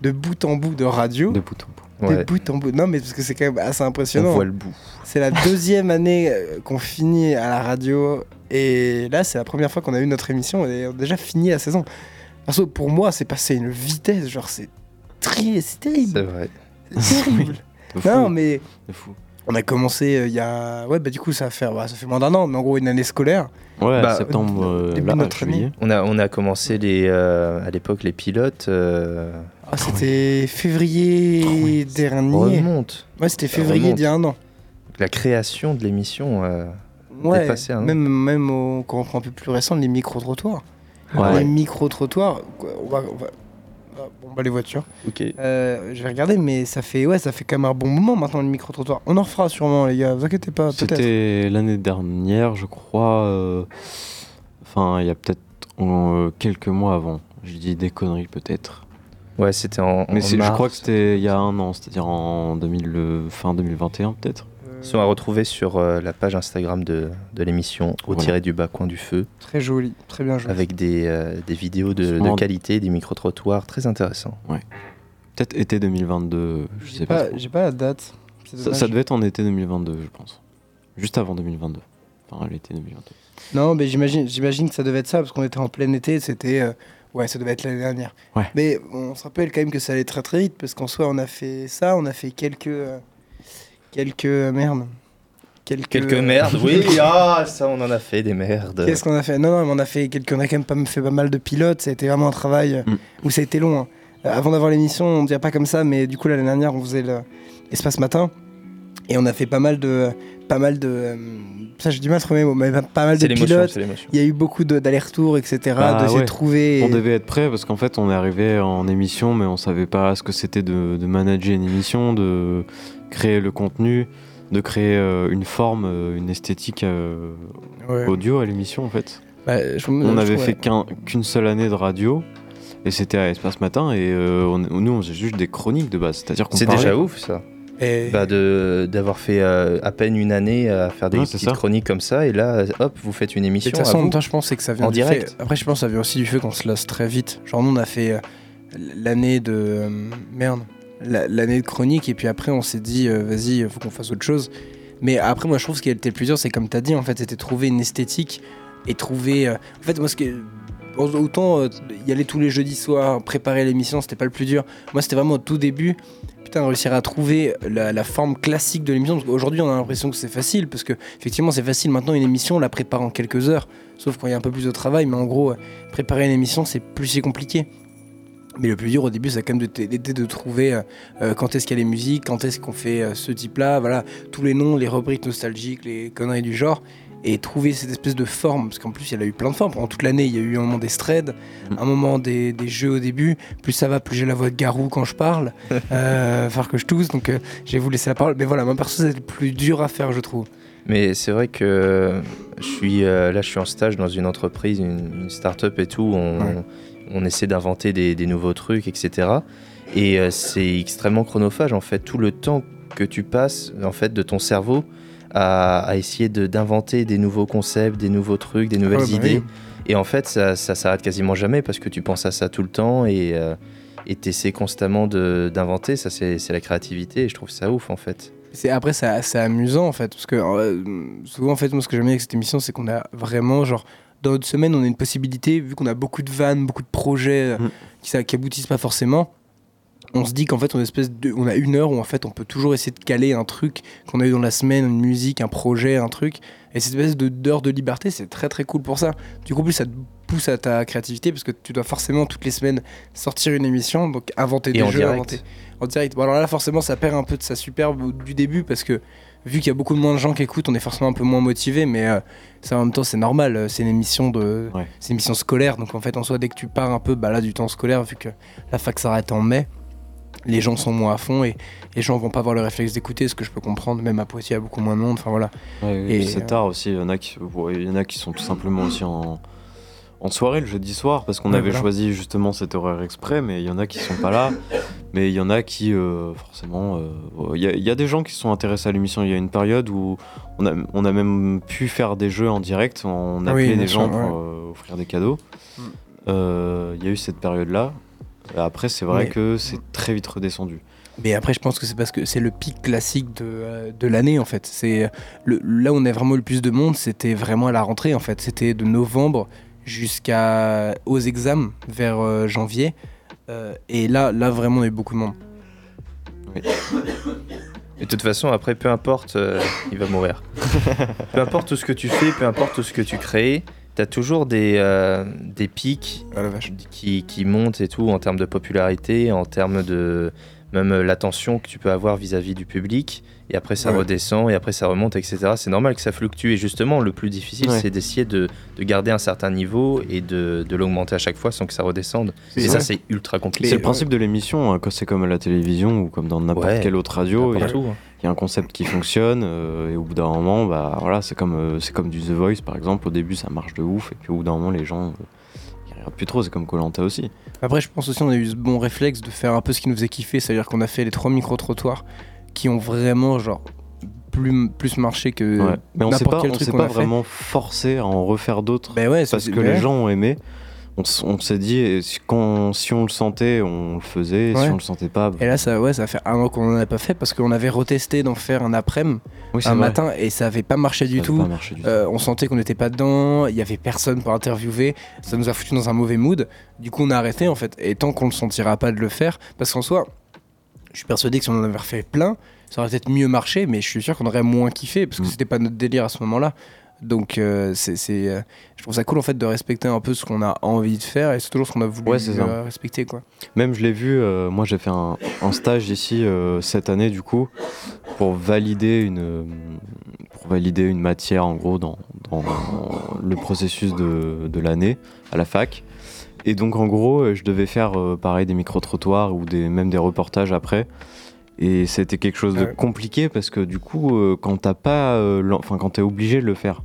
de bout en bout de radio. De bout en bout. De Ouais. bout en bout. Non, mais parce que c'est quand même assez On impressionnant. voit le bout. C'est la deuxième année euh, qu'on finit à la radio. Et là, c'est la première fois qu'on a eu notre émission et on a déjà fini la saison. Parce que pour moi, c'est passé à une vitesse, genre c'est tri- c'est C'est terrible. vrai. C'est terrible. De fou. non, mais de fou. On a commencé euh, il y a. Ouais, bah du coup, ça va faire, bah, ça fait moins d'un an, mais en gros, une année scolaire. Ouais, Bah, septembre, euh, début de là, notre juillet. On a, on a commencé les, euh, à l'époque les pilotes. euh, Ah, c'était février Oh oui, dernier. remonte. Ouais, c'était février d'il y a un an. La création de l'émission. euh, Ouais, Dépassé un an. même, même au, quand on prend un peu plus récent, les micro-trottoirs. Ouais. Les micro-trottoirs, on va, on va- bon, bah, les voitures. Ok. Euh, je vais regarder, mais ça fait, ouais, ça fait quand même un bon moment maintenant le micro-trottoir. On en refera sûrement, les gars, vous inquiétez pas. C'était l'année dernière, je crois. euh, Enfin, il y a peut-être euh, quelques mois avant. Je dis des conneries peut-être. Ouais, c'était en. Mais en je crois que c'était il y a un an, c'est-à-dire en 2000, euh, fin 2021 peut-être. Ils sont à retrouver sur euh, la page Instagram de, de l'émission au Voilà. tiré du bas coin du feu Très joli, très bien joué. avec des, euh, des vidéos de, qualité, des micro-trottoirs très intéressants. Peut-être été 2022, je sais pas. pas, j'ai pas la date. Ça, devait être en été 2022, je pense. Juste avant 2022. Enfin, l'été 2022. Non, mais j'imagine, j'imagine que ça devait être ça parce qu'on était en plein été. C'était, euh, ouais, ça devait être l'année dernière. Ouais. Mais on se rappelle quand même que ça allait très très vite parce qu'en soi, on a fait ça, on a fait quelques, euh, quelques euh, merde, quelques, Quelques merdes, oui, ah, ça on en a fait des merdes. Qu'est-ce qu'on a fait? Non, non, mais on a fait quelques, on a quand même pas fait pas mal de pilotes. Ça a été vraiment un travail euh, Mm. où ça a été long. hein. Euh, avant d'avoir l'émission, on dirait pas comme ça, mais du coup l'année dernière, on faisait le- l'espace matin et on a fait pas mal de, pas mal de, euh, ça j'ai du mal à trouver mes mots, mais pas- mal de pilotes. Il y a eu beaucoup d'allers-retours, etc. Bah ouais. de trouver. On devait être prêt parce qu'en fait, on est arrivé en émission, mais on savait pas ce que c'était de, de manager une émission, de créer le contenu, de créer euh, une forme, euh, une esthétique euh, Ouais. audio à l'émission en fait. Bah, je- On je avait trouve, fait qu'une seule année de radio. Et c'était à Espace Matin et euh, on- nous on faisait juste des chroniques de base, c'est-à-dire qu'on C'est déjà ouf ça. Et- Bah, de d'avoir fait euh, à peine une année à faire des Ouais, petites ça. chroniques comme ça et là hop vous faites une émission De toute à façon, je pense c'est que ça vient En du direct. fait- Après, je pense que ça vient aussi du fait qu'on se lasse très vite. Genre, nous, on a fait euh, l'année de. euh, merde. La- L'année de chronique, et puis après, on s'est dit, euh, vas-y, faut qu'on fasse autre chose. Mais après, moi, je trouve ce qui a été le plus dur, c'est comme tu as dit, en fait, c'était trouver une esthétique et trouver. euh, En fait, moi, ce qui est- Autant euh, y aller tous les jeudis soirs, préparer l'émission, c'était pas le plus dur. Moi, c'était vraiment au tout début. Putain, réussir à trouver la, forme classique de l'émission. Parce qu'aujourd'hui, on a l'impression que c'est facile. Parce que, effectivement, c'est facile. Maintenant, une émission, on la prépare en quelques heures. Sauf quand il y a un peu plus de travail. Mais en gros, préparer une émission, c'est plus si compliqué. Mais le plus dur au début, c'est quand même t'aider de trouver euh, euh, quand est-ce qu'il y a les musiques, quand est-ce qu'on fait euh, ce type-là, voilà, tous les noms, les rubriques nostalgiques, les conneries du genre, et trouver cette espèce de forme, parce qu'en plus il y a eu plein de formes, pendant toute l'année il y a eu un moment des threads, Mm. un moment des, des jeux au début, plus ça va, plus j'ai la voix de garou quand je parle, euh, faire que je tousse, donc je vais vous laisser la parole, mais voilà, ma perso c'est le plus dur à faire je trouve. Mais c'est vrai que je suis là, je suis en stage dans une entreprise, une, une start-up et tout. On, Ouais. on essaie d'inventer des, des nouveaux trucs, etc. Et euh, c'est extrêmement chronophage en fait. Tout le temps que tu passes en fait de ton cerveau à, à essayer de- d'inventer des nouveaux concepts, des nouveaux trucs, des nouvelles Ouais, bah idées. oui. Et en fait, ça, ça s'arrête quasiment jamais parce que tu penses à ça tout le temps et euh, et t'essaies constamment d'inventer. Ça, c'est la créativité. Et je trouve ça ouf en fait. Après c'est c'est amusant en fait parce que euh, souvent en fait moi ce que j'aime bien avec cette émission c'est qu'on a vraiment genre dans notre semaine on a une possibilité vu qu'on a beaucoup de vannes beaucoup de projets euh, Mm. qui ça qui aboutissent pas forcément on se dit qu'en fait on a, une espèce de, on a une heure où en fait on peut toujours essayer de caler un truc qu'on a eu dans la semaine une musique un projet un truc et cette espèce de d'heure de liberté c'est très très cool pour ça du coup plus ça te pousse à ta créativité parce que tu dois forcément toutes les semaines sortir une émission donc inventer Et des en jeux direct. inventer en direct. Bon, alors là, forcément, ça perd un peu de sa superbe du début parce que vu qu'il y a beaucoup moins de gens qui écoutent, on est forcément un peu moins motivé. Mais euh, ça, en même temps, c'est normal. euh, C'est une émission de, Ouais. c'est une émission scolaire. Donc en fait, en soi, dès que tu pars un peu, bah là, du temps scolaire, vu que la fac s'arrête en mai. Les gens sont moins à fond et les gens vont pas avoir le réflexe d'écouter, ce que je peux comprendre. Même à Poitiers, il y a beaucoup moins de monde. Enfin voilà. Ouais, Et, c'est euh, tard aussi. Il y en a qui, ouais, il y en a qui sont tout simplement aussi en, en soirée le jeudi soir parce qu'on Ouais, avait voilà. choisi justement cet horaire exprès, mais il y en a qui sont pas là. Mais il y en a qui, euh, forcément, euh, il y, a- il y a des gens qui sont intéressés à l'émission. Il y a une période où on a, on a même pu faire des jeux en direct. On appelait oui, des sûr, gens pour ouais. euh, offrir des cadeaux. Mm. Euh, Il y a eu cette période-là. Après, c'est vrai Mais- que c'est très vite redescendu. Mais après, je pense que c'est parce que c'est le pic classique de, euh, de l'année en fait. C'est le, là où on a vraiment le plus de monde, c'était vraiment à la rentrée en fait. C'était de novembre jusqu'à aux examens vers euh, janvier. Euh, et là, là vraiment, on a eu beaucoup de monde. Et de toute façon, après, peu importe, euh, il va mourir. peu importe tout ce que tu fais, peu importe tout ce que tu crées, t'as toujours des, des pics Ah qui, qui montent et tout en termes de popularité, en termes de même euh, l'attention que tu peux avoir vis-à-vis du public. Et après, ça Ouais. redescend, et après, ça remonte, etc. C'est normal que ça fluctue. Et justement, le plus difficile, Ouais. c'est d'essayer de, de garder un certain niveau et de, de l'augmenter à chaque fois sans que ça redescende. Et vrai. ça, c'est ultra compliqué. C'est le principe de l'émission, hein, quand c'est comme à la télévision ou comme dans n'importe Ouais. quelle autre radio. il y a- Partout, hein. il y a un concept qui fonctionne euh, et au bout d'un moment bah voilà c'est comme euh, c'est comme du The Voice par exemple au début ça marche de ouf et puis au bout d'un moment les gens euh, regarde plus trop, c'est comme Colanta aussi. Après, je pense aussi on a eu ce bon réflexe de faire un peu ce qui nous faisait kiffer, c'est-à-dire qu'on a fait les trois micro-trottoirs qui ont vraiment, genre, plus, plus marché que. Ouais. Mais on s'est pas, on truc qu'on pas a vraiment forcé à en refaire d'autres ouais, parce que les gens ont aimé. On, s'est dit, si, quand, si on le sentait, on le faisait. et Si on le sentait pas, bah, Et là, ça, ouais, ça fait un an qu'on en a pas fait parce qu'on avait retesté d'en faire un après-midi, oui, un vrai. matin, et ça avait pas marché du Ça tout. marché du. Euh, on sentait qu'on n'était pas dedans, il y avait personne pour interviewer, ça nous a foutu dans un mauvais mood. Du coup, on a arrêté en fait. Et tant qu'on ne sentira pas de le faire, parce qu'en soi, je suis persuadé que si on en avait refait plein, ça aurait peut-être mieux marché, mais je suis sûr qu'on aurait moins kiffé parce que Mm. c'était pas notre délire à ce moment-là. Donc, euh, c'est, euh, je trouve ça cool en fait de respecter un peu ce qu'on a envie de faire et c'est toujours ce qu'on a voulu Ouais, euh, respecter quoi. Même je l'ai vu, moi j'ai fait un, un stage ici cette année du coup pour valider une pour valider une matière en gros dans, dans le processus de, de l'année à la fac. Et donc en gros je devais faire pareil des micro-trottoirs ou des, même des reportages après. Et c'était quelque chose de Ah compliqué parce que du coup euh, quand t'as pas euh, enfin quand t'es obligé de le faire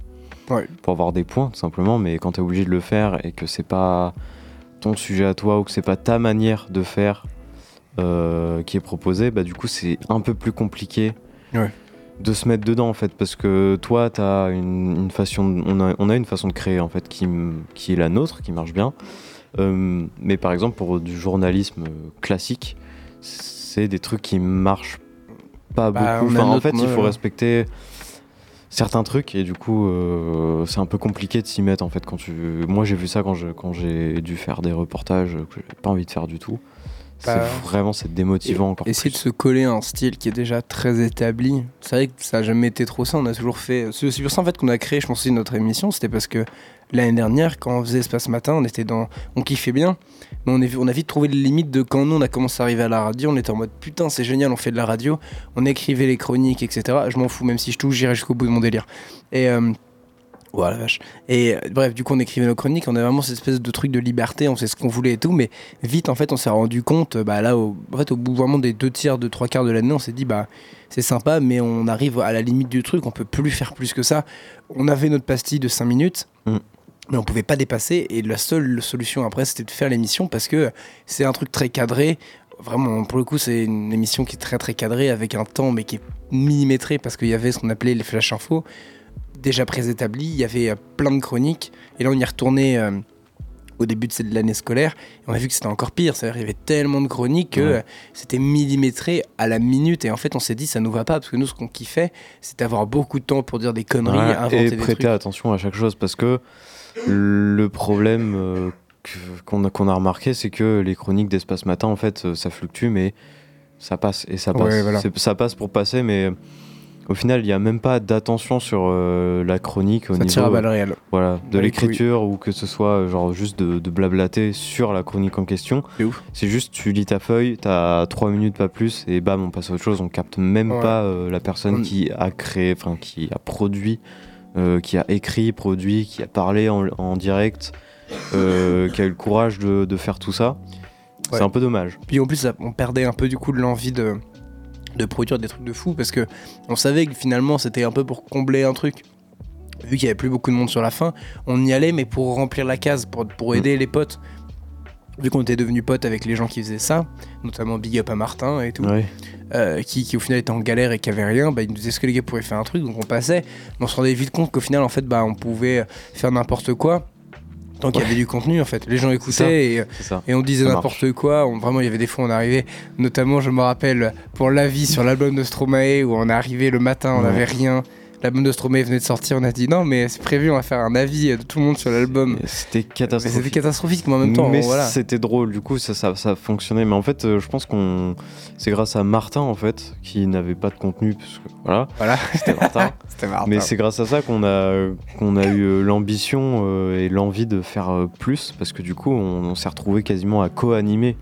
Ouais. pour avoir des points tout simplement mais quand t'es obligé de le faire et que c'est pas ton sujet à toi ou que c'est pas ta manière de faire euh, qui est proposée, bah du coup c'est un peu plus compliqué Ouais. de se mettre dedans en fait parce que toi t'as une, une façon, de- on a, on a une façon de créer en fait qui, qui est la nôtre, qui marche bien. Mais par exemple pour du journalisme classique, c'est des trucs qui marchent pas Bah, beaucoup. Enfin, en fait il faut ouais. respecter certains trucs et du coup euh, c'est un peu compliqué de s'y mettre en fait quand tu moi j'ai vu ça quand je quand j'ai dû faire des reportages que j'avais pas envie de faire du tout Bah, c'est vraiment c'est démotivant encore Essayer plus de se coller à un style qui est déjà très établi. C'est vrai que ça n'a jamais été trop ça. On a toujours fait. C'est pour ça en fait qu'on a créé, je pense aussi notre émission. C'était parce que l'année dernière, quand on faisait Espace Matin, on était dans, on kiffait bien, on, on a vite trouvé les limites de quand nous on a commencé à arriver à la radio. On était en mode putain c'est génial, on fait de la radio. On écrivait les chroniques, etc. Je m'en fous, même si je touche, j'irai jusqu'au bout de mon délire. Et euh, voilà vache. Et euh, bref, du coup, on écrivait nos chroniques, on avait vraiment cette espèce de truc de liberté, on faisait ce qu'on voulait et tout, mais vite, en fait, on s'est rendu compte, euh, bah là, au, en fait, au bout vraiment des deux tiers, de trois quarts de l'année, on s'est dit, bah c'est sympa, mais on arrive à la limite du truc, on peut plus faire plus que ça. On avait notre pastille de 5 minutes. Mm. Mais on pouvait pas dépasser et la seule solution après c'était de faire l'émission parce que c'est un truc très cadré. Vraiment, pour le coup, c'est une émission qui est très très cadrée avec un temps mais qui est millimétré parce qu'il y avait ce qu'on appelait les flash infos déjà préétablis. Il y avait euh, plein de chroniques et là on y retourné euh, au début de l'année scolaire et on a vu que c'était encore pire. C'est-à-dire qu'il y avait tellement de chroniques que Ouais. euh, c'était millimétré à la minute et en fait on s'est dit ça nous va pas parce que nous ce qu'on kiffait c'était avoir beaucoup de temps pour dire des conneries, Ouais, inventer et des prêter trucs. attention à chaque chose parce que le problème euh, qu'on a, qu'on a remarqué c'est que les chroniques d'espace matin en fait euh, ça fluctue mais ça passe et ça passe Ouais, voilà. C'est- ça passe pour passer mais euh, au final il n'y a même pas d'attention sur euh, la chronique au Ça niveau tire à balles réelles. voilà, de les l'écriture ou que ce soit euh, genre juste de, de blablater sur la chronique en question. C'est ouf. C'est juste tu lis ta feuille, t'as 3 minutes pas plus et bam on passe à autre chose, on capte même Ouais. pas euh, la personne On- qui a créé, enfin qui a produit, euh, qui a écrit, produit, qui a parlé en, en direct, euh, qui a eu le courage de, de faire tout ça. Ouais. C'est un peu dommage. Puis en plus, on perdait un peu du coup de l'envie de, de produire des trucs de fou parce que on savait que finalement c'était un peu pour combler un truc. Vu qu'il y avait plus beaucoup de monde sur la fin, on y allait mais pour remplir la case, pour, pour aider les potes. Vu qu'on était devenus potes avec les gens qui faisaient ça, notamment Big Up à Martin et tout, Ouais. euh, qui, qui au final était en galère et qui avait rien, bah, ils nous disaient ce que les gars pourraient faire un truc, donc on passait. Mais on se rendait vite compte qu'au final, en fait, bah, on pouvait faire n'importe quoi. Tant qu'il y avait du contenu, en fait. Les gens écoutaient et, ça. et on disait n'importe quoi. On- vraiment, il y avait des fois, on arrivait, notamment, je me rappelle, pour l'avis sur l'album de Stromae, où on arrivé le matin, on Ouais. n'avait rien. L'album de Stromae venait de sortir, on a dit non, mais c'est prévu, on va faire un avis de tout le monde sur l'album. C'était catastrophique. C'était catastrophique, mais en même temps, mais voilà. c'était drôle, du coup ça, ça, ça fonctionnait. Mais en fait, euh, je pense qu'on c'est grâce à Martin en fait qui n'avait pas de contenu, parce que voilà, Voilà. c'était Martin. C'était marrant. mais c'est grâce à ça qu'on a qu'on a eu euh, l'ambition euh, et l'envie de faire euh, plus, parce que du coup on, on s'est retrouvé quasiment à co-animer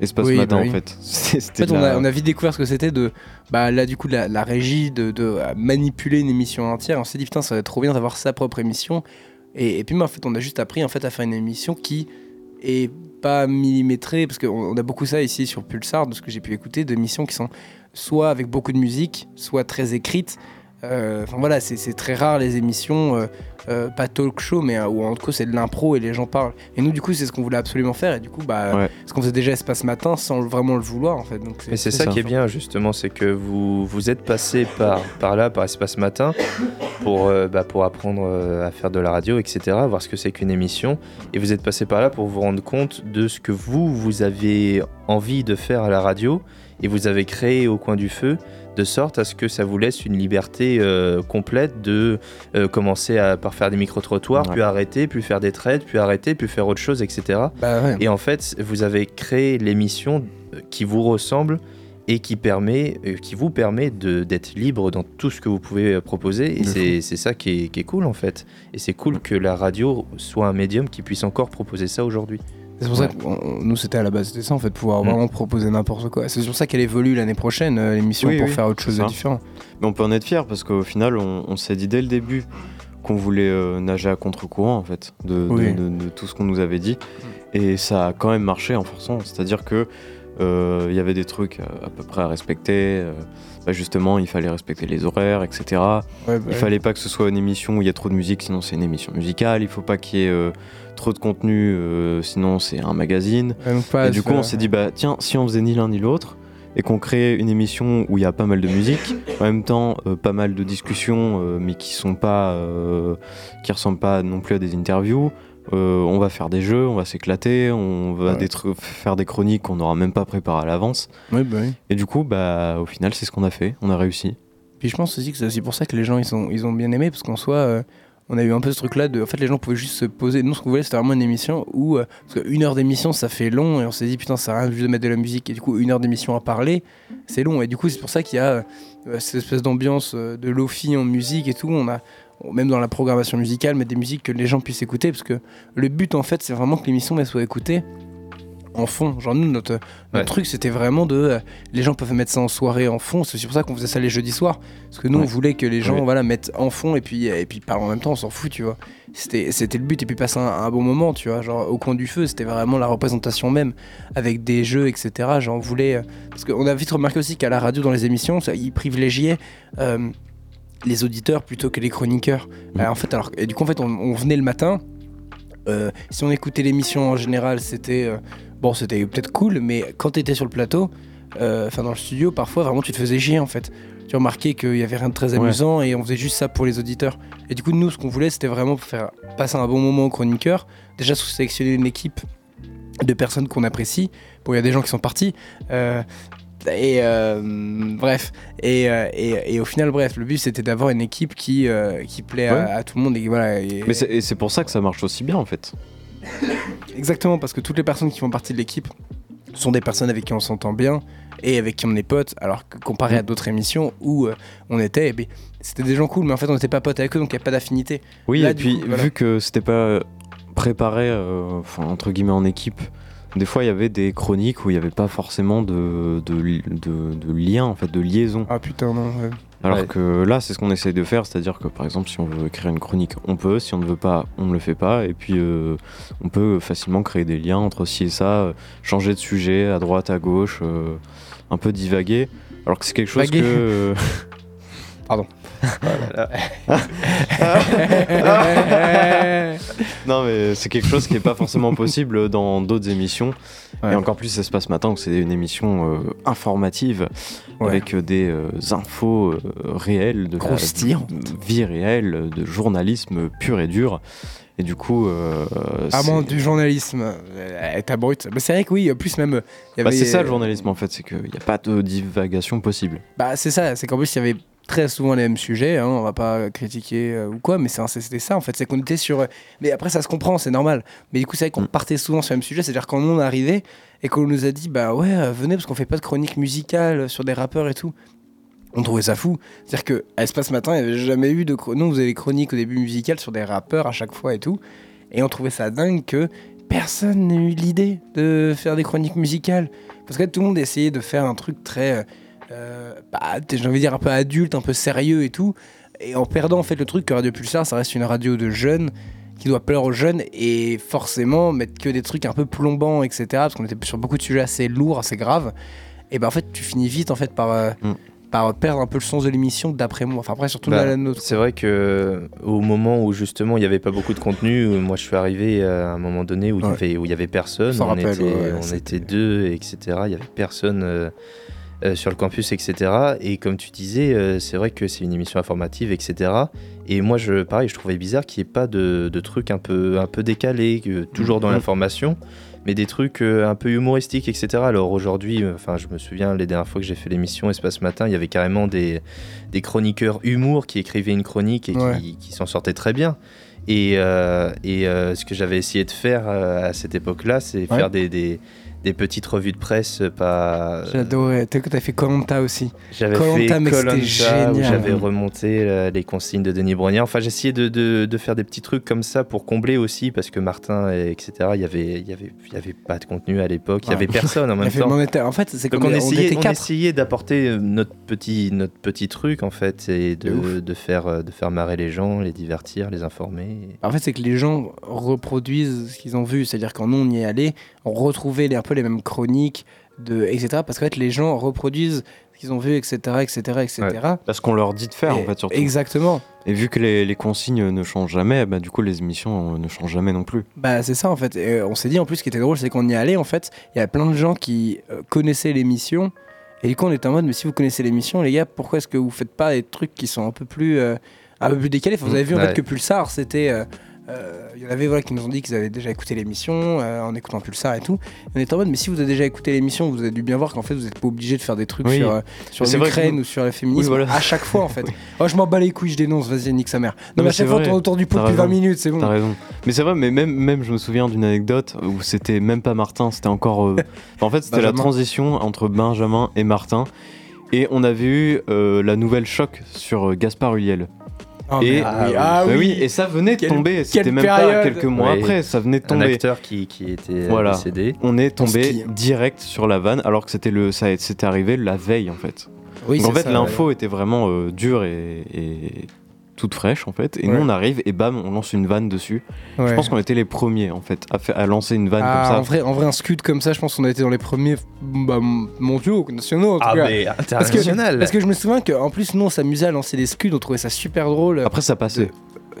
Espace Oui, Matin bah oui. en fait. C'était En fait, on, la- a, on a vite découvert ce que c'était de, bah là du coup, de la, la régie, de, de manipuler une émission entière. On s'est dit putain, ça va être trop bien d'avoir sa propre émission. Et, et puis, mais en fait, on a juste appris en fait à faire une émission qui est pas millimétrée, parce qu'on on a beaucoup ça ici sur Pulsar, de ce que j'ai pu écouter, d'émissions qui sont soit avec beaucoup de musique, soit très écrites. Euh, Enfin voilà, c'est très rare les émissions. euh, euh, pas talk show, mais où en tout cas c'est de l'impro et les gens parlent. Et nous, du coup, c'est ce qu'on voulait absolument faire. Et du coup, bah, Ouais. ce qu'on faisait déjà Espace Matin sans vraiment le vouloir, en fait. Donc, Mais c'est ça, ça. qui est bien justement, c'est que vous, vous êtes passé par, par là, par Espace Matin, pour, bah, pour apprendre à faire de la radio, etc., voir ce que c'est qu'une émission. Et vous êtes passé par là pour vous rendre compte de ce que vous, vous avez envie de faire à la radio, et vous avez créé au coin du feu, de sorte à ce que ça vous laisse une liberté euh, complète de euh, commencer à, par faire des micro-trottoirs, Ouais. puis arrêter, puis faire des trades, puis arrêter, puis faire autre chose, etc. Bah ouais. Et en fait, vous avez créé l'émission euh, qui vous ressemble et qui, permet, qui vous permet d'être libre dans tout ce que vous pouvez proposer. Et c'est c'est ça qui est, qui est cool en fait. Et c'est cool que la radio soit un médium qui puisse encore proposer ça aujourd'hui. C'est pour ça que on- nous, c'était à la base, c'était ça, en fait, pouvoir Mm. vraiment proposer n'importe quoi. C'est sur ça qu'elle évolue l'année prochaine, euh, l'émission, Oui, pour oui, faire autre chose de différent. Mais on peut en être fier parce qu'au final, on, on s'est dit dès le début qu'on voulait euh, nager à contre-courant en fait de, de- Oui. de- de tout ce qu'on nous avait dit. Et ça a quand même marché en forçant. C'est-à-dire que euh, il y avait des trucs à, à peu près à respecter. euh, bah, justement, il fallait respecter les horaires, etc. Ouais, bah Il ouais. fallait pas que ce soit une émission où il y a trop de musique, sinon c'est une émission musicale. Il faut pas qu'il y ait euh, trop de contenu, euh, sinon c'est un magazine. Pas Et du coup, on s'est dit, bah tiens, si on faisait ni l'un ni l'autre, et qu'on créait une émission où il y a pas mal de musique, en même temps euh, pas mal de discussions, euh, mais qui sont pas, euh, qui ressemblent pas non plus à des interviews. euh, on va faire des jeux, on va s'éclater, on va Ouais. des tru- faire des chroniques qu'on n'aura même pas préparées à l'avance. Ouais, bah oui. Et du coup, bah au final, c'est ce qu'on a fait, on a réussi. Puis je pense aussi que c'est aussi pour ça que les gens ils, sont, ils ont bien aimé, parce qu'en soi, euh, on a eu un peu ce truc-là de. En fait, les gens pouvaient juste se poser. Nous, ce qu'on voulait, c'était vraiment une émission où. euh, parce qu'une heure d'émission, ça fait long, et on s'est dit, putain, ça sert à rien juste de mettre de la musique. Et du coup, une heure d'émission à parler, c'est long. Et du coup, c'est pour ça qu'il y a euh, cette espèce d'ambiance euh, de lofi en musique et tout. On a. Même dans la programmation musicale, mettre des musiques que les gens puissent écouter, parce que le but, en fait, c'est vraiment que l'émission soit écoutée en fond. Genre, nous, notre, notre Ouais. truc, c'était vraiment de. euh, les gens peuvent mettre ça en soirée en fond. C'est aussi pour ça qu'on faisait ça les jeudis soirs. Parce que nous, Ouais. on voulait que les gens voilà, mettent en fond et puis, et puis parlent en même temps, on s'en fout, tu vois. C'était c'était le but. Et puis passer un, un bon moment, tu vois. Genre, au coin du feu, c'était vraiment la représentation même, avec des jeux, etc. Genre, on voulait. euh, Parce qu'on a vite remarqué aussi qu'à la radio, dans les émissions, ça, ils privilégiaient. euh, les auditeurs plutôt que les chroniqueurs. Mhm. Euh, en fait, alors, et du coup, en fait, on, on venait le matin. euh, si on écoutait l'émission en général, c'était euh, bon, c'était peut-être cool, mais quand t'étais sur le plateau, euh, enfin dans le studio, parfois vraiment tu te faisais chier en fait. Tu remarquais qu'il y avait rien de très Ouais. amusant et on faisait juste ça pour les auditeurs. Et du coup, nous, ce qu'on voulait, c'était vraiment faire passer un bon moment aux chroniqueurs. Déjà, sélectionner une équipe de personnes qu'on apprécie. Bon, il y a des gens qui sont partis. euh, et euh, bref, et, euh, et, et au final, bref, le but c'était d'avoir une équipe qui, qui plaît Ouais. à, à tout le monde. Et voilà, et- Mais c'est pour ça que ça marche aussi bien en fait. Exactement, parce que toutes les personnes qui font partie de l'équipe sont des personnes avec qui on s'entend bien et avec qui on est potes, alors que comparé à d'autres émissions où euh, on était, eh bien, c'était des gens cool, mais en fait on n'était pas potes avec eux, donc il n'y a pas d'affinité. Oui, Là, et puis coup, voilà. vu que c'était pas préparé, euh, entre guillemets en équipe, des fois il y avait des chroniques où il n'y avait pas forcément de, de, de, de lien, en fait, de liaison. Ah putain, non. ouais. Alors Ouais. que là, c'est ce qu'on essaye de faire, c'est-à-dire que par exemple, si on veut écrire une chronique, on peut, si on ne veut pas, on ne le fait pas, et puis euh, on peut facilement créer des liens entre ci et ça, euh, changer de sujet à droite, à gauche, euh, un peu divaguer. Alors que c'est quelque chose Vaguer. que. euh, non, mais c'est quelque chose qui n'est pas forcément possible dans d'autres émissions. Ouais. Et encore plus Espace Matin, où c'est une émission euh, informative Ouais. avec euh, des euh, infos euh, réelles, de vie réelle, de journalisme pur et dur. Et du coup, euh, Ah bon, du journalisme, euh, t'as brut. Mais c'est vrai que oui, plus même. bah, c'est ça le journalisme en fait, c'est qu'il n'y a pas de divagation possible. Bah c'est ça, c'est qu'en plus il y avait très souvent les mêmes sujets, hein, on va pas critiquer euh, ou quoi, mais c'est- c'était ça en fait, c'est qu'on était sur... euh, Mais après ça se comprend, c'est normal. Mais du coup c'est vrai qu'on Mm. partait souvent sur le même sujet, c'est-à-dire quand on est arrivé et qu'on nous a dit bah ouais euh, venez parce qu'on fait pas de chronique musicale sur des rappeurs et tout. On trouvait ça fou. C'est-à-dire que à Espace Matin, il n'y avait jamais eu de... chro- Nous on faisait des chroniques au début musicales sur des rappeurs à chaque fois et tout. Et on trouvait ça dingue que personne n'ait eu l'idée de faire des chroniques musicales. Parce que tout le monde essayait de faire un truc très... euh, euh, bah, j'ai envie de dire un peu adulte, un peu sérieux et tout, et en perdant en fait le truc que Radio Pulsar, ça reste une radio de jeunes qui doit plaire aux jeunes et forcément mettre que des trucs un peu plombants, etc. Parce qu'on était sur beaucoup de sujets assez lourds, assez graves. Et ben en fait, tu finis vite en fait par, euh, Mm. par perdre un peu le sens de l'émission d'après moi. Enfin après surtout Bah, la, nôtre. C'est vrai que au moment où justement il n'y avait pas beaucoup de contenu, euh, moi je suis arrivé à un moment donné où il Ouais. avait où il y avait personne, on, rappelle, était, ouais, on était deux, etc. Il y avait personne euh, euh, sur le campus, etc. Et comme tu disais, euh, c'est vrai que c'est une émission informative, etc. Et moi je pareil, je trouvais bizarre qu'il n'y ait pas de, de trucs un peu un peu décalés, toujours dans Mhm. l'information. Mais des trucs euh, un peu humoristiques, etc. Alors aujourd'hui, enfin, je me souviens les dernières fois que j'ai fait l'émission Espace Matin, il y avait carrément des, des chroniqueurs humour qui écrivaient une chronique et Ouais. qui, qui s'en sortaient très bien. Et, et ce que j'avais essayé de faire à cette époque-là, c'est Ouais. faire des, des, des petites revues de presse, euh, pas. J'adorais. T'as t'as fait Colanta aussi. J'avais fait Koh-Lanta, où j'avais remonté euh, les consignes de Denis Brognard. Enfin, j'essayais de, de, de faire des petits trucs comme ça pour combler aussi, parce que Martin, et etc., il y avait, il y avait, il y avait pas de contenu à l'époque, il y Ouais. avait personne en même temps. en fait, c'est comme on on essayait, on d'apporter euh, notre petit, notre petit truc en fait, et De de, faire, euh, de faire marrer les gens, les divertir, les informer. En fait, c'est que les gens reproduisent ce qu'ils ont vu. C'est-à-dire quand nous, on y est allé, on retrouvait les- un peu les mêmes chroniques, de, etc. Parce qu'en fait, les gens reproduisent ce qu'ils ont vu, etc., etc., etc. Parce qu'on leur dit de faire, Et- en fait, surtout. Exactement. Et vu que les, les consignes ne changent jamais, bah, du coup, les émissions euh, ne changent jamais non plus. Bah, c'est ça, en fait. Et, euh, on s'est dit, en plus, ce qui était drôle, c'est qu'on y allait, en fait, il y a plein de gens qui euh, connaissaient l'émission. Et du coup, on était en mode, mais si vous connaissez l'émission, les gars, pourquoi est-ce que vous faites pas des trucs qui sont un peu plus, euh, un peu plus décalés? Vous avez vu, en Ouais. fait, que Pulsar, c'était. euh, Il y en avait voilà, qui nous ont dit qu'ils avaient déjà écouté l'émission euh, en écoutant Pulsar et tout. Et on était en mode, mais si vous avez déjà écouté l'émission, vous avez dû bien voir qu'en fait, vous n'êtes pas obligé de faire des trucs Oui. sur, euh, sur l'Ukraine ou sur le féminisme Oui, voilà. à chaque fois, en fait. oh, je m'en bats les couilles, je dénonce, vas-y, nique sa mère. Non, mais mais à chaque fois, on autour du pot depuis 20 raison. minutes, c'est bon. T'as raison. Mais c'est vrai, mais même, même je me souviens d'une anecdote où c'était même pas Martin, c'était encore. euh, en fait, c'était la transition entre Benjamin et Martin. Et on avait eu euh, la nouvelle choc sur euh, Gaspard Huliel. Ah, et, ah oui, ah Bah oui. et ça venait de tomber. C'était même pas quelques mois Ouais. après, ça venait de Un tomber. acteur qui, qui était Voilà. décédé. On est tombé direct sur la vanne, alors que c'était le, ça c'était arrivé la veille en fait. Oui, Donc en fait, l'info était vraiment euh, dure et, et toute fraîche en fait. Et Ouais. nous, on arrive et bam, on lance une vanne dessus. ouais. Je pense qu'on était les premiers en fait à, fa- à lancer une vanne Ah, comme En ça. vrai, en vrai, un scud comme ça, je pense qu'on a été dans les premiers bah, mondiaux, nationaux en tout Ah, cas. mais Parce que, international. parce que je me souviens qu'en plus, nous, on s'amusait à lancer des scuds, on trouvait ça super drôle. Après, ça passait.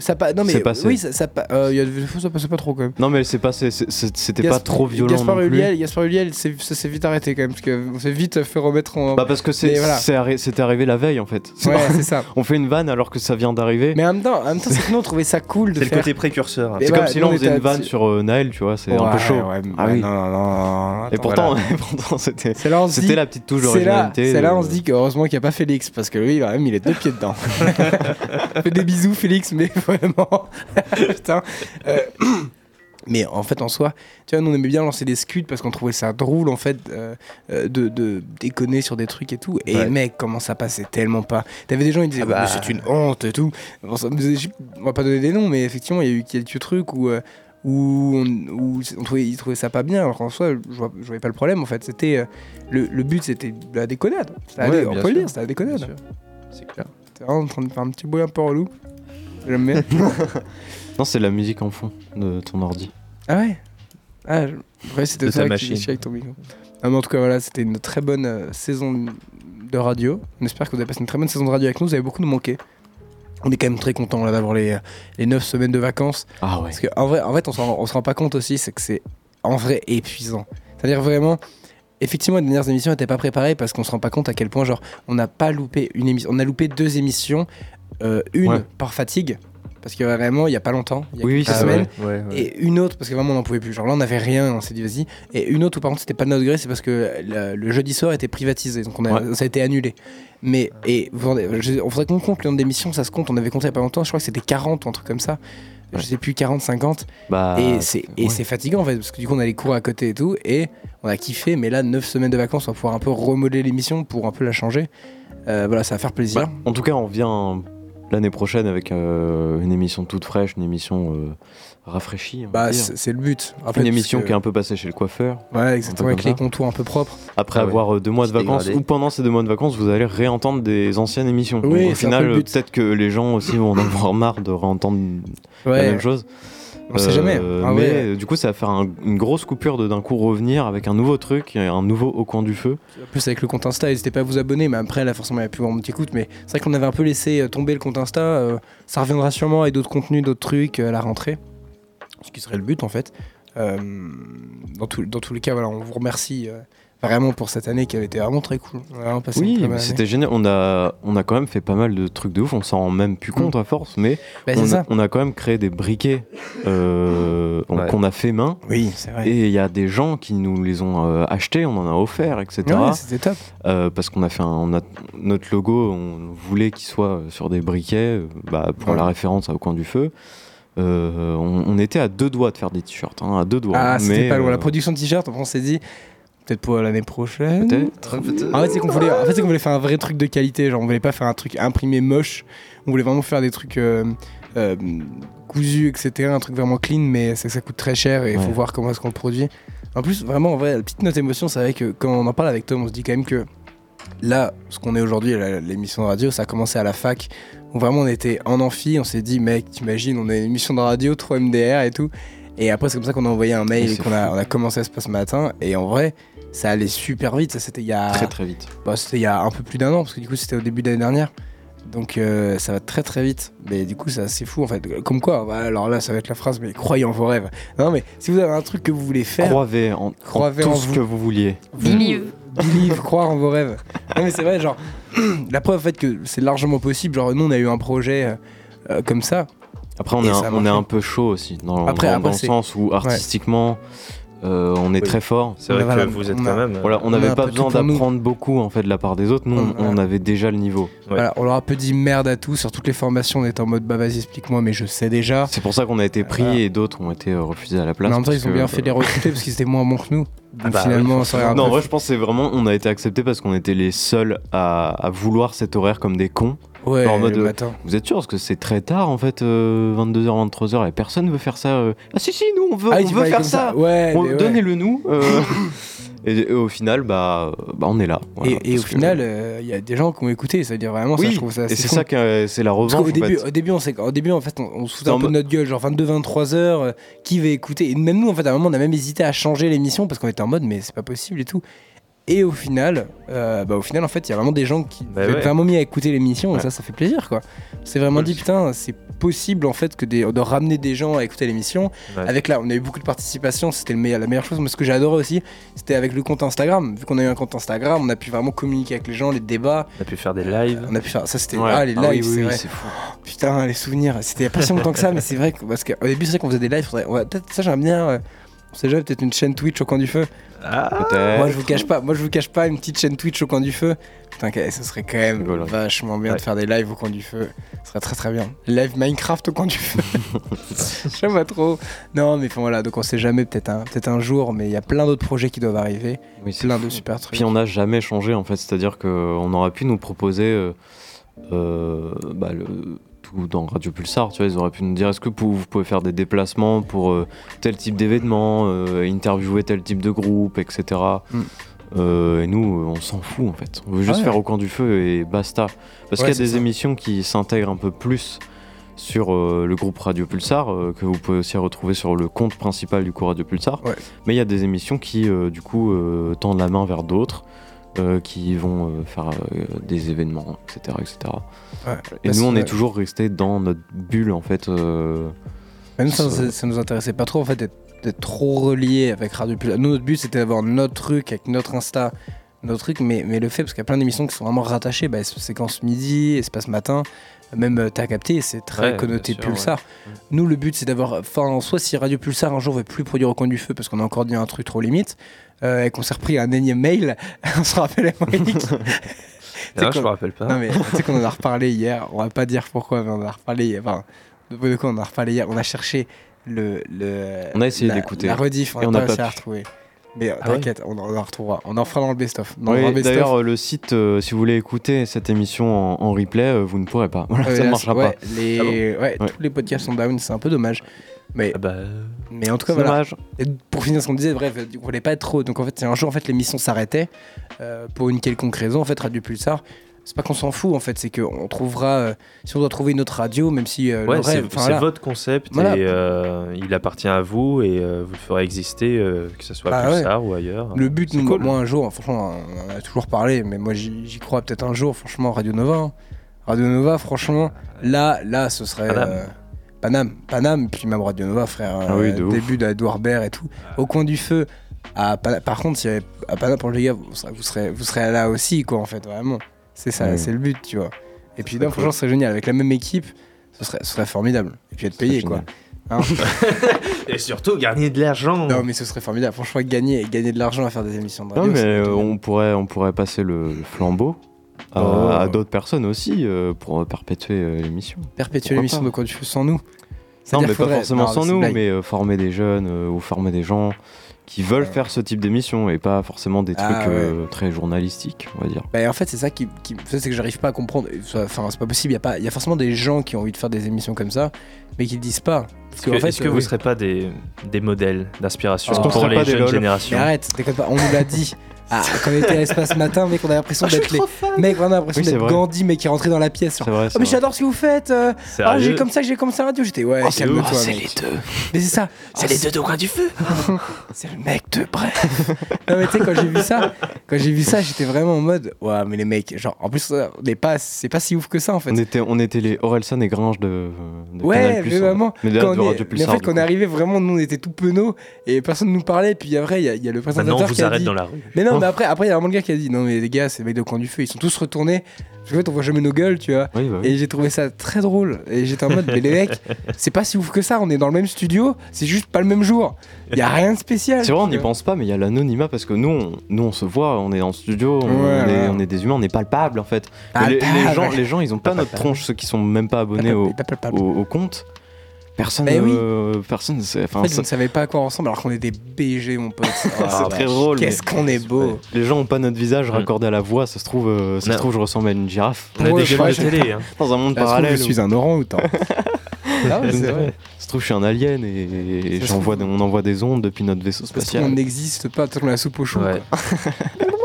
Ça pa- non, mais c'est passé. oui, ça, ça, pa- euh, il y a des fois, ça passait pas trop quand même. Non, mais c'est passé. C'était pas trop violent Gaspard non plus. Huliel, Gaspard Huliel, c'est- ça s'est vite arrêté quand même, parce qu'on s'est vite fait remettre en. Bah parce que c'est voilà. c'est arri- c'était arrivé la veille en fait. C'est ouais, pas- c'est ça. On fait une vanne alors que ça vient d'arriver. Mais en même temps, en même temps c'est que nous, on trouvait ça cool de C'est le côté précurseur. hein. Mais C'est comme si là on on faisait une vanne sur euh, Naël, tu vois, c'est un peu chaud. ouais, Ah oui. non, non, non, Et pourtant, c'était on la petite touche C'est là, d'originalité. c'est là on euh, se dit qu'heureusement qu'il n'y a pas Félix parce que lui quand même il est deux pieds dedans. Fais des bisous Félix mais vraiment putain. Euh, mais en fait en soi, tu vois nous on aimait bien lancer des scuds parce qu'on trouvait ça drôle en fait euh, euh, de, de déconner sur des trucs et tout. Et Ouais. mec comment ça passait tellement pas. T'avais des gens ils disaient Ah bah. Oh, c'est une honte et tout. Bon, ça on va pas donner des noms mais effectivement il y a eu quelques trucs où euh, où on, où on trouvait, ils trouvaient ça pas bien, alors qu'en soi, je, je voyais pas le problème en fait. C'était euh, le, le but, c'était de la déconnade. Ouais, on peut le sûr. dire, c'était la déconnade. C'est clair. T'es vraiment en train de faire un petit bruit un peu relou. J'aime bien. Non, c'est la musique en fond de ton ordi. ah ouais? Ah, je... ouais, c'était qui machine. chiais avec ton micro. Ah, mais en tout cas, voilà, c'était une très bonne euh, saison de radio. On espère que vous avez passé une très bonne saison de radio avec nous. Vous avez beaucoup nous manqué. On est quand même très content là d'avoir les, euh, les 9 semaines de vacances. Ah ouais. Parce qu'en vrai, en fait, on, on se rend pas compte aussi, c'est que c'est en vrai épuisant. C'est-à-dire vraiment, effectivement, les dernières émissions n'étaient pas préparées parce qu'on se rend pas compte à quel point, genre, on n'a pas loupé une émission. On a loupé deux émissions, euh, une Ouais. par fatigue, parce que vraiment, il y a pas longtemps, il y a Oui, oui, quelques c'est semaines. ouais, ouais. Et une autre, parce que vraiment on n'en pouvait plus. Genre là on n'avait rien, on s'est dit vas-y. Et une autre où par contre c'était pas de notre gré, c'est parce que le, le jeudi soir était privatisé, donc on a- Ouais. ça a été annulé. Mais, et vous je- on faudrait qu'on compte le nombre d'émissions, ça se compte, on avait compté il y a pas longtemps, je crois que c'était 40 ou un truc comme ça. Je sais plus, 40, 50. Bah, et c'est ouais. fatigant en fait, parce que du coup on a les cours à côté et tout, et on a kiffé, mais là 9 semaines de vacances, on va pouvoir un peu remodeler l'émission pour un peu la changer. Euh, voilà, ça va faire plaisir. Bah, en tout cas, on vient l'année prochaine avec euh, une émission toute fraîche, une émission euh, rafraîchie. Bah, c'est le but. En fait, une émission que- qui est un peu passée chez le coiffeur. Ouais, exactement, avec les contours un peu propres. Après Ah ouais. avoir euh, deux mois de vacances, dégradé. ou pendant ces deux mois de vacances, vous allez réentendre des anciennes émissions. Oui, Donc, au peu final, le euh, but. peut-être que les gens aussi vont en avoir marre de réentendre la même chose. On sait jamais. Euh, Ah mais ouais. euh, du coup, ça va faire un- une grosse coupure de d'un coup revenir avec un nouveau truc, et un nouveau au coin du feu. En plus avec le compte Insta, n'hésitez pas à vous abonner, mais après là forcément il n'y a plus qui écoute, mais c'est vrai qu'on avait un peu laissé euh, tomber le compte Insta, euh, ça reviendra sûrement avec d'autres contenus, d'autres trucs euh, à la rentrée, ce qui serait le but en fait. Euh, dans, tout- dans tous les cas, voilà, on vous remercie euh, vraiment pour cette année qui avait été vraiment très cool. On passé Oui, c'était génial. On a, on a quand même fait pas mal de trucs de ouf. On s'en rend même plus compte à force, mais Bah, on, ça. a, on a quand même créé des briquets euh, Ouais. qu'on a fait main. Oui, c'est vrai. Et il y a des gens qui nous les ont euh, achetés, on en a offert, etc. Ouais, c'était top. Euh, parce qu'on a fait un, on a, notre logo, on voulait qu'il soit sur des briquets, bah, pour Ouais. la référence au coin du feu. Euh, on, on était à deux doigts de faire des t-shirts, hein, à deux doigts. Ah, c'était pas loin. euh, La production de t-shirt, on s'est dit peut-être pour l'année prochaine. Peut-être. En fait, c'est qu'on voulait, en fait, c'est qu'on voulait faire un vrai truc de qualité. Genre, on voulait pas faire un truc imprimé moche. On voulait vraiment faire des trucs euh, euh, cousus, etc. Un truc vraiment clean, mais ça, ça coûte très cher et il faut voir comment est-ce qu'on le produit. En plus, vraiment, en vrai, la petite note émotion, c'est vrai que quand on en parle avec Tom, on se dit quand même que là, ce qu'on est aujourd'hui, l'émission de radio, ça a commencé à la fac. Vraiment, on était en amphi, on s'est dit, mec, t'imagines, on a une émission de radio, 3 MDR et tout. Et après, c'est comme ça qu'on a envoyé un mail et qu'on a, on a commencé à se passer ce matin. Et en vrai, ça allait super vite. Ça, c'était il y a. Très très vite. Bah, c'était il y a un peu plus d'un an, parce que du coup, c'était au début d'année dernière. Donc, euh, ça va très très vite. Mais du coup, c'est assez fou en fait. Comme quoi, bah, alors là, ça va être la phrase, mais croyez en vos rêves. Non, mais si vous avez un truc que vous voulez faire, Croyez en, tout en ce vous. que vous vouliez. vous- Believe. Believe, croire en vos rêves. Non, mais c'est vrai, genre, la preuve en fait que c'est largement possible. Genre, nous, on a eu un projet euh, comme ça. Après, on, est, un, on est marché. un peu chaud aussi, dans, Après- dans- après, dans le sens où artistiquement, euh, on est Oui. très fort. C'est vrai voilà, que vous êtes on quand même. euh, Voilà, on n'avait pas besoin d'apprendre beaucoup en fait de la part des autres. Nous, On- on, voilà. avait déjà le niveau. Ouais. Voilà, on leur a un peu dit merde à tout sur toutes les formations. On était en mode bah vas-y, explique-moi, mais je sais déjà. C'est pour ça qu'on a été pris Voilà. et d'autres ont été euh, refusés à la place. Mais en même temps, ils ont bien euh, fait de les recruter parce qu'ils étaient moins bons que nous. Ah Donc bah finalement, ça aurait un Non, en vrai, je pense que c'est vraiment, on a été accepté parce qu'on était les seuls à, à vouloir cet horaire comme des cons. Ouais, en mode, le euh, matin. Vous êtes sûr Parce que c'est très tard en fait, euh, 22h, 23h, et personne veut faire ça. euh. Ah si, si, nous on veut, Ah, on veut faire comme ça. Ouais, On- mais ouais. Donnez-le nous. euh. et, et au final, bah, bah, on est là. voilà, et, et au parce que- final, il y a des gens qui ont écouté. Ça veut dire vraiment, ça, oui, je trouve ça et assez c'est ça que c'est la Parce revanche. qu'au en début, fait. au début, on s'est- au début, en fait, on, on se foutait un en peu de mode- notre gueule, genre 22-23 heures, euh, qui va écouter? Et même nous, en fait, à un moment, on a même hésité à changer l'émission parce qu'on était en mode, mais c'est pas possible et tout. Et au final, euh, bah, au final, en fait, il y a vraiment des gens qui Bah ont ouais. vraiment mis à écouter l'émission et ça, ça fait plaisir, quoi. C'est vraiment dit, putain, c'est possible, en fait, que des, de ramener des gens à écouter l'émission. Ouais. Avec là, on a eu beaucoup de participation, c'était la meilleure chose. Mais ce que j'ai adoré aussi, c'était avec le compte Instagram. Vu qu'on a eu un compte Instagram, on a pu vraiment communiquer avec les gens, les débats. On a pu faire des lives. On a pu faire ça, c'était ah les lives, Ah oui, oui, c'est oui, vrai. c'est fou. Putain, les souvenirs, c'était pas si longtemps que ça, mais c'est vrai que, parce qu'au début, c'est vrai qu'on faisait des lives. peut-être ça, j'aime bien. euh, on sait jamais, peut-être une chaîne Twitch au coin du feu. Ah, Peut-être. Moi, je vous cache pas, moi, je vous cache pas une petite chaîne Twitch au coin du feu. Putain, ce serait quand même vachement bien de faire des lives au coin du feu. Ce serait très très bien. Live Minecraft au coin du feu. J'aime pas trop. Non, mais enfin, voilà, donc on sait jamais, peut-être un, peut un jour, mais il y a plein d'autres projets qui doivent arriver. Oui, Plein fou. de super trucs. Puis on n'a jamais changé en fait, c'est-à-dire qu'on aurait pu nous proposer euh, euh, bah, le- tout dans Radio Pulsar, tu vois, ils auraient pu nous dire est-ce que vous, pouvez faire des déplacements pour euh, tel type d'événement, euh, interviewer tel type de groupe, etc. Mm. Euh, et nous, on s'en fout en fait. On veut juste Ouais. faire au coin du feu et basta. Parce Ouais, qu'il y a des ça. émissions qui s'intègrent un peu plus sur euh, le groupe Radio Pulsar, euh, que vous pouvez aussi retrouver sur le compte principal du coup Radio Pulsar. Ouais. Mais il y a des émissions qui, du coup, tendent la main vers d'autres, euh, qui vont euh, faire euh, des événements, etc. etc. Ouais. Et nous, on est toujours resté dans notre bulle, en fait. Même ça, Ça- ça, nous intéressait pas trop en fait d'être d'être trop relié avec Radio Pulsar. Nous, notre but c'était d'avoir notre truc avec notre Insta, notre truc, mais, mais le fait, parce qu'il y a plein d'émissions qui sont vraiment rattachées, bah, séquence midi, espace matin, même euh, t'as capté, c'est très Ouais, connoté sûr, Pulsar. ouais. Nous, le but c'est d'avoir, enfin, soit si Radio Pulsar un jour veut plus produire au coin du feu parce qu'on a encore dit un truc trop limite, euh, et qu'on s'est repris un énième mail, on se rappelle à non, je me rappelle pas. Non mais tu sais qu'on en a reparlé hier, on va pas dire pourquoi, mais on en a reparlé hier. Enfin, de quoi on en a reparlé hier On a cherché le. le On a essayé d'écouter. La rediff, on n'a pas pu. retrouver. Mais euh, Ah t'inquiète, on, en- on en retrouvera. On en fera dans le best-of. Oui. D'ailleurs, euh, le site, euh, si vous voulez écouter cette émission en, en replay, euh, vous ne pourrez pas. Voilà, ça ne marchera ouais, pas. Les, Ah bon ouais, Ouais. tous les podcasts sont down, c'est un peu dommage. Mais, Ah bah, mais en tout cas, voilà. dommage. Et pour finir ce qu'on disait, bref, on voulait pas être trop. Donc en fait, c'est un jour, en fait, l'émission s'arrêtait euh, pour une quelconque raison. En fait, Radio Pulsar c'est pas qu'on s'en fout en fait, c'est qu'on trouvera, euh, si on doit trouver une autre radio, même si euh, Ouais, le c'est voilà. votre concept Voilà. et euh, il appartient à vous et vous le ferez exister, que ce soit Bah à ouais. Pulsar ou ailleurs. Le but, nous, cool. moi un jour, franchement, on a toujours parlé, mais moi j'y crois peut-être un jour, franchement, Radio Nova. hein. Radio Nova, franchement, là, là, ce serait. Paname. Paname, Paname, puis même Radio Nova, frère. Ah oui, de ouf. début d'Edouard Baird et tout. Au coin du feu. À par contre, s'il y avait à Paname pour les gars, vous serez, vous, serez, vous serez là aussi, quoi, en fait, vraiment. C'est ça, c'est le but, tu vois. Et puis, non, franchement, ce serait génial. Avec la même équipe, ce serait, ce serait formidable. Et puis être payé, quoi. Hein Et surtout, gagner de l'argent. non, mais ce serait formidable. Franchement, gagner, gagner de l'argent à faire des émissions de Non, radio. mais euh, génial. on pourrait, on pourrait passer le, le flambeau à, Oh. à d'autres personnes aussi euh, pour perpétuer euh, l'émission. perpétuer l'émission de Quand tu fais sans nous? Non, mais pas forcément non, sans nous, blague. mais euh, former des jeunes euh, ou former des gens qui veulent Ouais. faire ce type d'émission et pas forcément des Ah, trucs euh, très journalistiques, on va dire. Bah, en fait, c'est ça qui, qui c'est que j'arrive pas à comprendre. Enfin, c'est pas possible. Il y a pas, il y a forcément des gens qui ont envie de faire des émissions comme ça, mais qui le disent pas. Parce Est-ce que, fait, est-ce que euh, vous oui. serez pas des, des modèles d'inspiration pour les jeunes générations? Mais arrête, pas. On nous l'a dit. Ah, quand on était à l'espace matin, mec, on a l'impression Ah, d'être les. Mec, on a l'impression Oui, c'est d'être. Gandhi, mais qui est rentré dans la pièce. genre, C'est vrai. Oh, c'est mais j'adore ce que vous faites. euh, Ah, j'ai comme ça que j'ai commencé la radio. J'étais ouais, Oh, c'est mec. deux. Mais c'est ça. C'est Oh, les deux de coin du feu. C'est le mec de bref. non mais tu sais quand j'ai vu ça, quand j'ai vu ça, j'étais vraiment en mode ouais mais les mecs, genre en plus euh, on est pas c'est pas si ouf que ça en fait. On était, on était les Orelsan et Gringe de, de Ouais, Canal+, mais hein. vraiment, Mais en fait quand on est arrivé vraiment nous on était tout penauds et personne nous parlait puis après il y, a- il y a le présentateur on vous qui arrête dans la rue. mais non. Mais après après il y a le gars qui a dit non mais les gars c'est les mecs de coin du feu ils sont tous retournés parce qu'en fait on voit jamais nos gueules tu vois Oui, bah oui. et j'ai trouvé ça très drôle et j'étais en mode mais les mecs c'est pas si ouf que ça on est dans le même studio c'est juste pas le même jour il y a rien de spécial C'est vrai, on n'y pense pas, mais il y a l'anonymat parce que nous, on, nous, on se voit, on est en studio, on, Ouais, on est, ouais. on est des humains, on est palpables en fait. Mais les, gens, les gens, ils ont pas notre tronche, ceux qui sont même pas abonnés au, Palpable. au, au compte. Personne, oui. euh, personne, c'est, enfin, En fait, ça- vous ne savez pas à quoi on ressemble alors qu'on est des BG, mon pote. c'est Ah, très bah, drôle. Qu'est-ce qu'on est beau. Les gens ont pas notre visage Mm. raccordé à la voix, ça se trouve, euh, ça se trouve, je ressemble à une girafe On a Ouais, des de télé. hein. dans un monde Ça se trouve, parallèle. je suis un orang-outan. Ah ouais, Donc, c'est vrai. Ça se trouve, je suis un alien et, j'envoie on envoie des ondes depuis notre vaisseau Parce qu'on spatial. n'existe pas, a la soupe au chou. Ouais.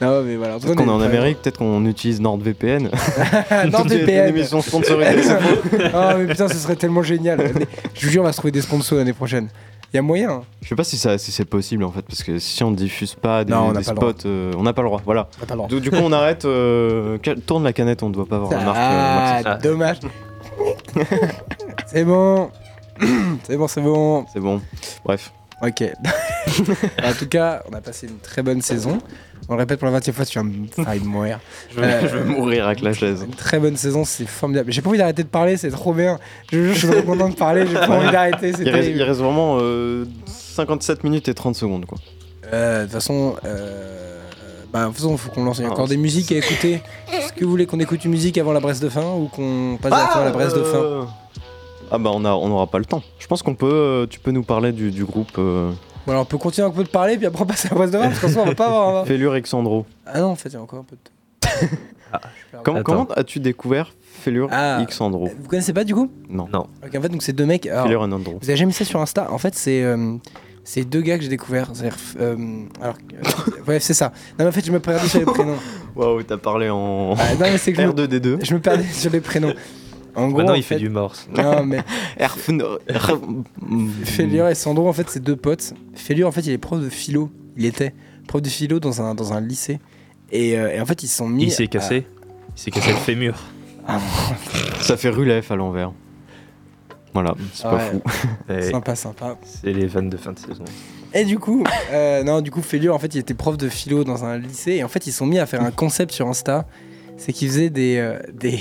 Non, mais voilà. Peut-être qu'on est en Amérique, peut-être qu'on utilise NordVPN. NordVPN. Émission sponsorisée. Ah, mais putain, ce serait tellement génial. Mais Je vous jure, on va se trouver des sponsors l'année prochaine. Il y a moyen. hein. Je sais pas si, ça, si c'est possible en fait, parce que si on diffuse pas des, Non, pas spots, euh, on n'a pas le droit. Voilà. Pas le droit. Du, du coup, on arrête. euh, tourne la canette, on ne doit pas avoir la marque. euh, Ah, Ah. dommage. c'est bon. c'est bon, c'est bon. c'est bon. Bref. Ok. en tout cas, on a passé une très bonne saison. On le répète pour la 20 e fois, tu vas me faire mourir. Je vais, Euh, je vais mourir avec la chaise. Une très bonne saison, c'est formidable. J'ai pas envie d'arrêter de parler, c'est trop bien. Je, je suis trop content de parler, j'ai pas envie d'arrêter, Il reste, il terrible. reste vraiment euh, 57 minutes et 30 secondes quoi. Euh, De toute façon, euh, bah, de toute façon, faut qu'on lance. Il y a Ah, encore des musiques à écouter. Est-ce que vous voulez qu'on écoute une musique avant la Bresse de fin ou qu'on passe directement à la Bresse de fin? Euh, Ah bah on a, on aura pas le temps. Je pense qu'on peut, euh, tu peux nous parler du, du groupe euh, Bon, alors on peut continuer un peu de parler, puis après on passe à la Bresse de fin, parce qu'en soi, on va pas avoir. un- Félure Xandro. Ah non, en fait, il y a encore un peu de temps. Ah. Comment, comment as-tu découvert Félure Ah. Xandro? Vous connaissez pas du coup? Non. Non. Ok, en fait, donc c'est deux mecs. alors, Félure Andro. Vous avez jamais mis ça sur Insta? En fait, c'est euh, c'est deux gars que j'ai découvert. C'est-à-dire, euh, alors, euh, bref, c'est ça. Non, mais en fait, je me perdais sur les prénoms. Waouh, t'as parlé en Ah, non, mais c'est que je me, R2D2. je me perdais sur les prénoms. En gros, Maintenant, en il fait fait- du morse. Non, mais. Félure et Sandro, en fait, c'est deux potes. Félure, en fait, il est prof de philo. Il était prof de philo dans un, dans un lycée. Et, euh, et en fait, ils se sont mis. Il s'est à- cassé. Il s'est cassé le fémur. Ça fait Rulef à l'envers. Voilà, c'est pas Ouais. fou. Et Sympa, sympa. C'est les vannes de fin de saison. Et du coup, euh, non, du coup, Félure, en fait, il était prof de philo dans un lycée. Et en fait, ils se sont mis à faire un concept sur Insta. C'est qu'ils faisaient des, euh, des,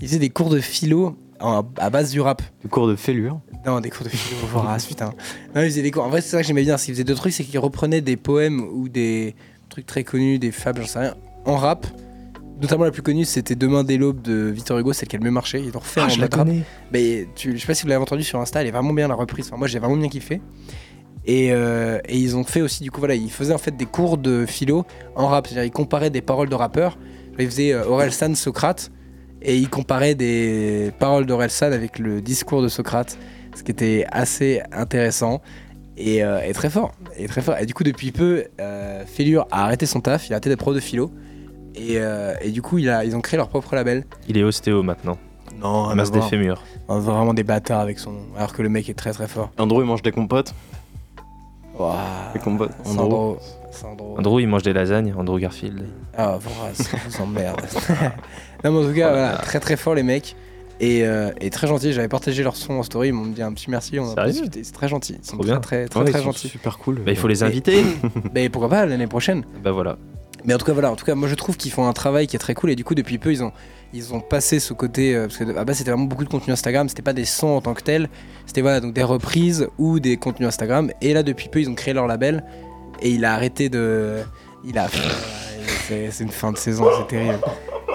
ils faisaient des cours de philo en- à base du rap. Le cours de Félure. Non, des cours de philo, vorace, putain. Non, ils faisaient des cours. En vrai, c'est ça que j'aimais bien. Ils faisaient deux trucs, c'est qu'ils reprenaient des poèmes ou des trucs très connus, des fables, j'en sais rien, en rap. Notamment la plus connue, c'était Demain dès l'aube de Victor Hugo, celle qui a le mieux marché. Ils l'ont refait en mode rap. Mais tu, je sais pas si vous l'avez entendu sur Insta, elle est vraiment bien la reprise. Enfin, moi, j'ai vraiment bien kiffé. Et, euh, et ils ont fait aussi, du coup, voilà, ils faisaient en fait des cours de philo en rap. C'est-à-dire, ils comparaient des paroles de rappeurs. Ils faisaient euh, Orelsan, Socrate. Et ils comparaient des paroles d'Orelsan avec le discours de Socrate. Ce qui était assez intéressant. Et, euh, et très fort. Et très fort. Et du coup, depuis peu, euh, Félure a arrêté son taf. Il a arrêté d'être pro de philo. Et, euh, et du coup, il a, ils ont créé leur propre label. Il est ostéo maintenant. Non, Un masse des fémurs. Vraiment des bâtards avec son nom. Alors que le mec est très très fort. Andrew, il mange des compotes. Waouh. Des compotes. Andrew. Sandro. Sandro. Andrew, il mange des lasagnes. Andrew Garfield. Ah, voilà, ça vous emmerde. non, mais en tout cas, voilà, très très fort les mecs. Et, euh, et très gentil, j'avais partagé leur son en story, ils m'ont dit un petit merci, on a discuté, c'est très gentil, ils sont Trop très bien. très très, Ouais, gentils. super cool. Bah, il faut les inviter. Mais pourquoi pas l'année prochaine bah voilà. Mais en tout cas, voilà, en tout cas, moi je trouve qu'ils font un travail qui est très cool et du coup, depuis peu, ils ont, ils ont passé ce côté. euh, parce que à base, c'était vraiment beaucoup de contenu Instagram, c'était pas des sons en tant que tels, c'était voilà, donc des reprises ou des contenus Instagram. Et là, depuis peu, ils ont créé leur label et il a arrêté de. Il a. c'est une fin de saison, c'est terrible.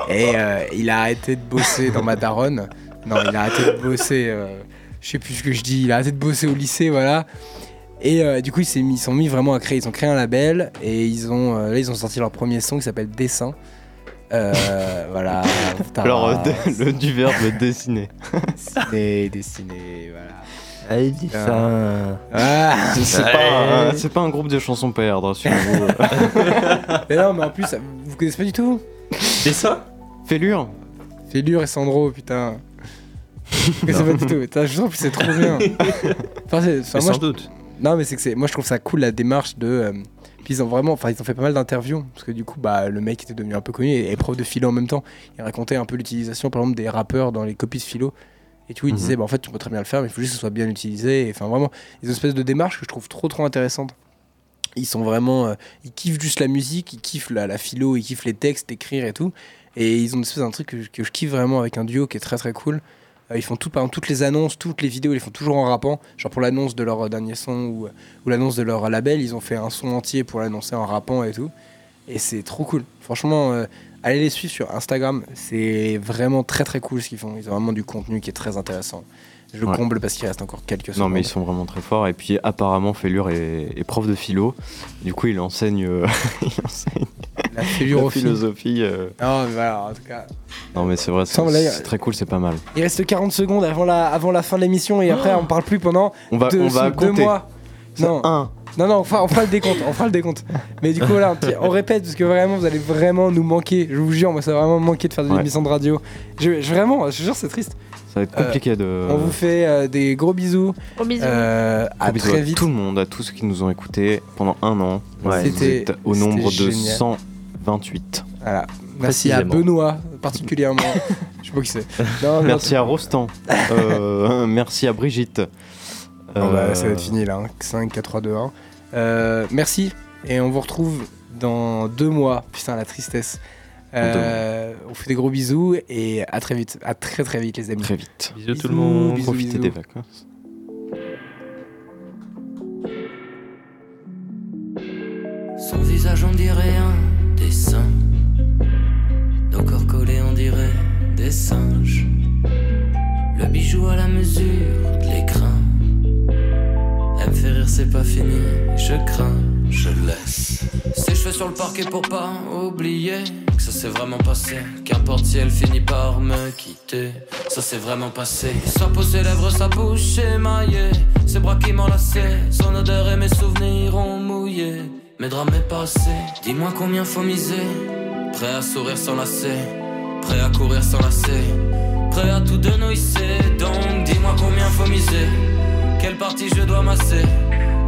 Et euh, il a arrêté de bosser dans ma daronne. Non, il a arrêté de bosser. euh, je sais plus ce que je dis, il a arrêté de bosser au lycée, voilà. Et euh, du coup, ils s'est mis- ils sont mis vraiment à créer. Ils ont créé un label et ils ont euh, là, ils ont sorti leur premier son qui s'appelle Dessin. Euh, voilà. Alors, euh, le, du verbe dessiner. dessiner, dessiner, voilà. Allez, dis Ah. ça. Ah C'est Ouais. pas, un- c'est pas un groupe de chansons perdre sur vous. mais non, mais en plus, vous connaissez pas du tout C'est ça Fêlure Félure et Sandro, putain. Vous connaissez pas du tout. Putain, je trouve que c'est trop bien. Enfin, c'est- enfin, Mais moi, Sans doute. Non, mais c'est que c'est. Moi, je trouve ça cool la démarche de. euh, Puis ils ont vraiment. Enfin, ils ont fait pas mal d'interviews. Parce que du coup, bah, le mec était devenu un peu connu et, et prof de philo en même temps. Il racontait un peu l'utilisation, par exemple, des rappeurs dans les copies de philo. Et vois, il Mhm. disait, bah, en fait, tu peux très bien le faire, mais il faut juste que ce soit bien utilisé. Et, Enfin, vraiment, ils ont une espèce de démarche que je trouve trop, trop intéressante. Ils sont vraiment. euh, ils kiffent juste la musique, ils kiffent la, la philo, ils kiffent les textes, écrire et tout. Et ils ont une espèce d'un truc que, je- que je kiffe vraiment avec un duo qui est très, très cool. Euh, ils font tout, par exemple, toutes les annonces, toutes les vidéos, ils les font toujours en rappant. Genre pour l'annonce de leur euh, dernier son ou, ou l'annonce de leur label, ils ont fait un son entier pour l'annoncer en rappant et tout. Et c'est trop cool. Franchement, euh, allez les suivre sur Instagram. C'est vraiment très très cool ce qu'ils font. Ils ont vraiment du contenu qui est très intéressant. Je Ouais. comble parce qu'il reste encore quelques Non, secondes. mais ils sont vraiment très forts. Et puis, apparemment, Fêlure est, est prof de philo. Du coup, il enseigne, euh, il enseigne La philosophie. euh. Non, mais voilà, en tout cas. Non, mais c'est vrai, c'est très cool, c'est pas mal. Il reste 40 secondes avant la, avant la fin de l'émission et après on parle plus pendant On va, deux, on va deux compter. mois. C'est Non. un. Non, non, on fera, on fera le décompte, on fera le décompte. Mais du coup, voilà, on répète parce que vraiment, vous allez vraiment nous manquer. Je vous jure, moi, ça va vraiment me manquer de faire des Ouais. émissions de radio. Je, je- vraiment, je jure, c'est triste. Ça va être compliqué de. On vous fait euh, des gros bisous. Gros bisous. Euh, à Gros bisous très à vite. tout le monde, à tous ceux qui nous ont écoutés pendant un an. Ouais. Vous C'était- êtes au nombre de génial. 128. Voilà. Merci à. Benoît, particulièrement. je sais pas qui c'est. Non, Merci à Rostand. Euh, merci à Brigitte. Bon, bah, Euh, ça va être fini là, hein. 5, 4, 3, 2, 1. Euh, merci et on vous retrouve dans deux mois. Putain, la tristesse. Euh, on fait des gros bisous et à très vite. À très très vite, les amis. Très vite. Bisous, tout Bisous, le monde. bisous. Profitez des vacances. Son visage on dirait un dessin Nos corps collés on dirait des singes. Le bijou à la mesure de l'écran Elle me fait rire c'est pas fini Je crains, je laisse. Ses cheveux sur le parquet pour pas oublier Que ça s'est vraiment passé. Qu'importe si elle finit par me quitter Ça s'est vraiment passé. Sa peau, ses lèvres, sa bouche émaillée Ses bras qui m'enlaçaient Son odeur et mes souvenirs ont mouillé Mes drames est passé Dis-moi combien faut miser. Prêt à sourire sans lasser Prêt à courir sans lasser Prêt à tout dénoisser Donc dis-moi combien faut miser. Quelle partie je dois masser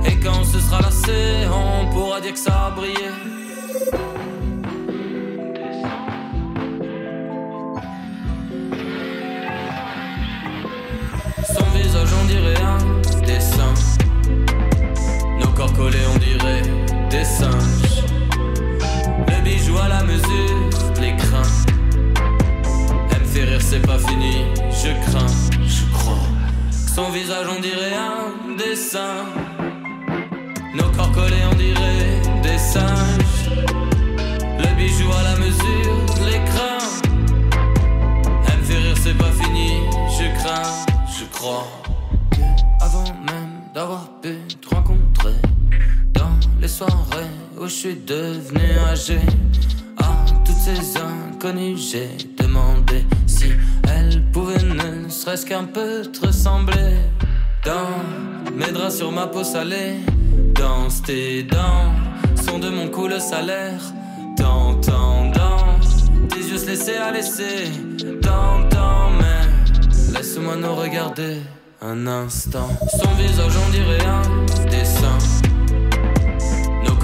Et quand ce sera lassé On pourra dire que ça a brillé. Son visage on dirait un dessin. Nos corps collés on dirait des singes. Le bijou à la mesure de l'écran Elle me fait rire c'est pas fini Je crains, je crois. Son visage on dirait un dessin. Nos corps collés on dirait des singes. Le bijou à la mesure de l'écran Elle me fait rire c'est pas fini Je crains, je crois. Que Avant même d'avoir pu Dans soirées où je suis devenu âgé À toutes ces inconnues j'ai demandé Si elles pouvaient ne serait-ce qu'un peu te ressembler Dans mes draps sur ma peau salée Dans tes dents Sont de mon cou le salaire T'entendant commencer à laisser tant de temps, mais laisse-moi nous regarder un instant. Son visage, on dirait un dessin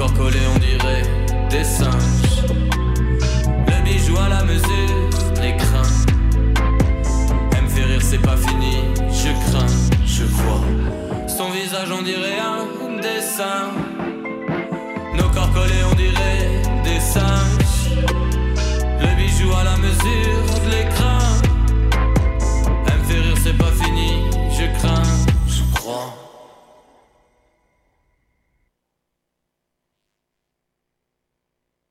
corps collés, on dirait des singes. Le bijou à la mesure des crins. Elle me fait rire, c'est pas fini, je crains, je crois. Son visage, on dirait un dessin. Nos corps collés, on dirait des singes. Le bijou à la mesure de l'écran. Elle me fait rire, c'est pas fini, je crains, je crois.